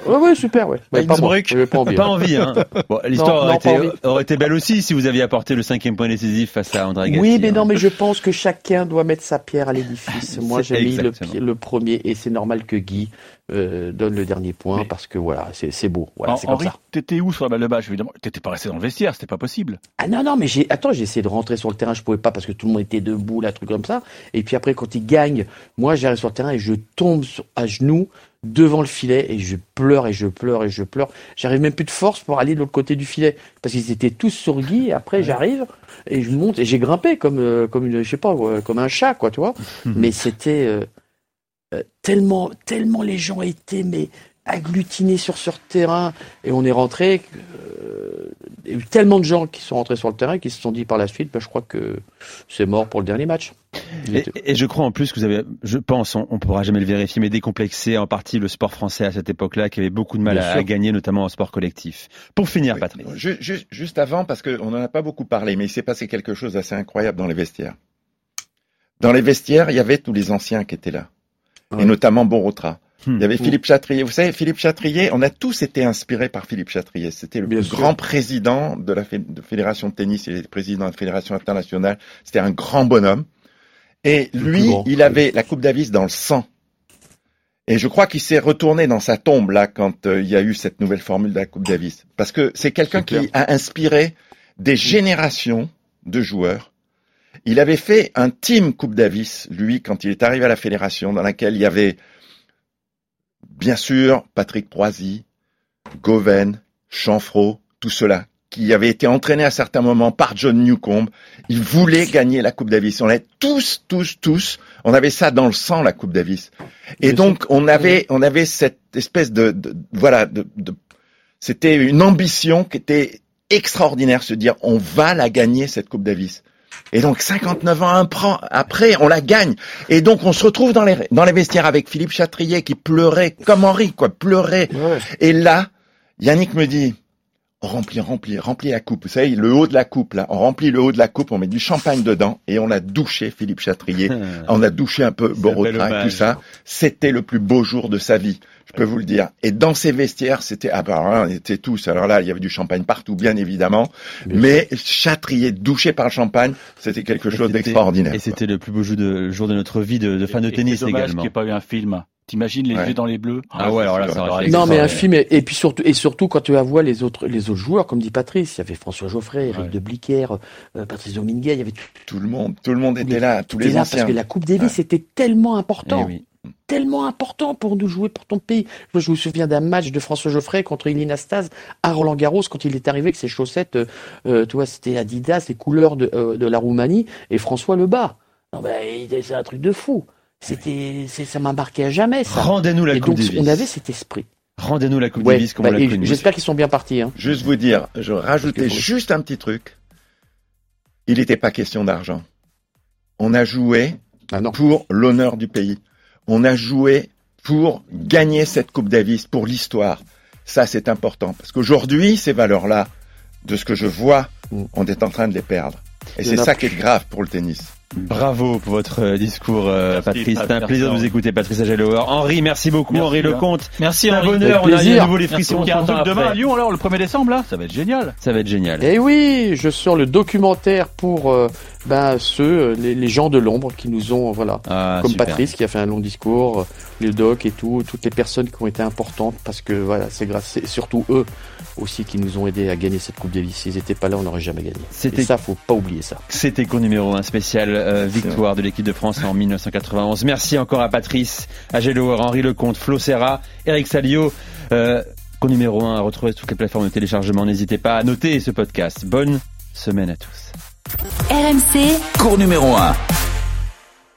Ouais, super, ouais. Mais pas moi, envie. Pas hein. envie, hein. Bon, L'histoire Non, aurait, non, été, aurait belle aussi si vous aviez apporté le cinquième point décisif face à André Agassi. Oui, mais non, mais je pense que chacun doit mettre sa pierre à l'édifice. Moi, j'ai mis le premier et c'est normal que Guy euh, donne le dernier point parce que voilà, c'est c'est beau. Voilà, c'est comme Henri, ça. t'étais où sur la balle de match Évidemment, t'étais pas resté dans le vestiaire, c'était pas possible. Ah non, non, mais j'ai, attends, j'ai essayé de rentrer sur le terrain, je pouvais pas parce que tout le monde était debout, là, truc comme ça. Et puis après, quand il gagne, moi, j'arrive sur le terrain et je tombe sur- à genoux devant le filet et je pleure et je pleure et je pleure. J'arrive même plus de force pour aller de l'autre côté du filet parce qu'ils étaient tous sur Guy. Et après, j'arrive et je monte et j'ai grimpé comme, euh, comme une, je sais pas, euh, comme un chat, quoi, tu vois. mais c'était euh, euh, tellement, tellement les gens étaient, mais agglutinés sur ce terrain et on est rentré. euh, il y a eu tellement de gens qui sont rentrés sur le terrain qui se sont dit par la suite, bah, je crois que c'est mort pour le dernier match. Et, je crois en plus que vous avez, je pense, on, on pourra jamais le vérifier, mais décomplexé en partie le sport français à cette époque-là, qui avait beaucoup de mal à, gagner, notamment en sport collectif. Pour finir, Patrick. Ju- ju- juste avant, parce qu'on n'en a pas beaucoup parlé, mais il s'est passé quelque chose d'assez incroyable dans les vestiaires. Dans les vestiaires, il y avait tous les anciens qui étaient là, et notamment Borotra. Il y avait Hmm. Philippe Chatrier. Vous savez, Philippe Chatrier, on a tous été inspirés par Philippe Chatrier. C'était le Bien plus sûr. grand président de la fédération de tennis. Il est président de la fédération internationale. C'était un grand bonhomme. Et lui, grand, il avait la Coupe Davis dans le sang. Et je crois qu'il s'est retourné dans sa tombe là quand euh, il y a eu cette nouvelle formule de la Coupe Davis. Parce que c'est quelqu'un qui a inspiré des générations de joueurs. Il avait fait un team Coupe Davis, lui, quand il est arrivé à la fédération, dans laquelle il y avait, bien sûr, Patrick Proisy, Goven, Chanfro, tout cela, qui avait été entraîné à certains moments par John Newcomb. Il voulait gagner la Coupe Davis. On avait tous, tous, tous, on avait ça dans le sang, la Coupe Davis. Et donc, on avait, on avait cette espèce de, de voilà, de, de c'était une ambition qui était extraordinaire, se dire, on va la gagner, cette Coupe Davis. Et donc 59 ans après, on la gagne. Et donc on se retrouve dans les dans les vestiaires avec Philippe Chatrier qui pleurait comme Henri, quoi, pleurait. Et là, Yannick me dit, on remplit, remplit, remplit la coupe. Vous savez, le haut de la coupe, là, on remplit le haut de la coupe, on met du champagne dedans et on a douché Philippe Chatrier. on a douché un peu Borotra, tout ça. C'était le plus beau jour de sa vie, je peux vous le dire. Et dans ces vestiaires, c'était, ah bah, on était tous. Alors là, il y avait du champagne partout, bien évidemment. mais Chatrier, douché par le champagne, c'était quelque chose d'extraordinaire. Et c'était le plus beau jour de, jour de notre vie de, de fan de tennis également. qu'il n'y ait pas eu un film. T'imagines les yeux dans les bleus Ah ouais, alors là, ça aurait Non, mais un film et, puis surtout et surtout quand tu vois les autres les autres joueurs, comme dit Patrice, il y avait François Geoffrey, Eric de Bliquer, euh, Patrice Dominguez, il y avait tout, le monde, tout le monde était là, tous les là anciens. Parce que la Coupe Davis c'était tellement important. Tellement important pour nous jouer pour ton pays. je me souviens d'un match de François Geoffrey contre Ilina Stas à Roland Garros quand il est arrivé avec ses chaussettes, euh, euh tu vois, c'était Adidas, les couleurs de, euh, de la Roumanie et François le bas. Non ben, c'est un truc de fou. C'était, ça m'a marqué à jamais, ça. Rendez-nous la et Coupe donc, Davis. On avait cet esprit. Rendez-nous la Coupe Davis comme bah, on l'a connu. J'espère qu'ils sont bien partis. Hein. Juste vous dire, je rajoutais juste un petit truc. Il n'était pas question d'argent. On a joué ah pour l'honneur du pays. On a joué pour gagner cette Coupe Davis, pour l'histoire. Ça, c'est important. Parce qu'aujourd'hui, ces valeurs-là, de ce que je vois, Mm. on est en train de les perdre. Et c'est ça qui est grave pour le tennis. Bravo pour votre euh, discours, euh, Patrice. C'est un plaisir de vous écouter, Patrice Agelower. Henri, merci beaucoup, Merci, Henri hein. Lecomte. Merci, Henri. bonheur. On a plaisir. à nouveau les frissons. Il y a un 30 ans truc demain à Lyon alors, le 1er décembre là, ça va être génial. Ça va être génial. Eh oui, je sors le documentaire pour euh, ben, ceux, les, les gens de l'ombre qui nous ont, voilà, Ah, comme super. Patrice qui a fait un long discours, euh, le doc et tout, toutes les personnes qui ont été importantes parce que voilà, c'est grâce, c'est surtout eux aussi qui nous ont aidés à gagner cette Coupe Davis. S'ils n'étaient pas là, on n'aurait jamais gagné. C'était- ça, faut pas oublier ça. C'était cours numéro 1 spécial euh, victoire de l'équipe de France en 1991. Merci encore à Patrice, Agelower, Henri Lecomte, Flo Serra, Eric Salio. Euh, cours numéro 1 à retrouver sur toutes les plateformes de téléchargement. N'hésitez pas à noter ce podcast. Bonne semaine à tous. RMC, Cours numéro 1.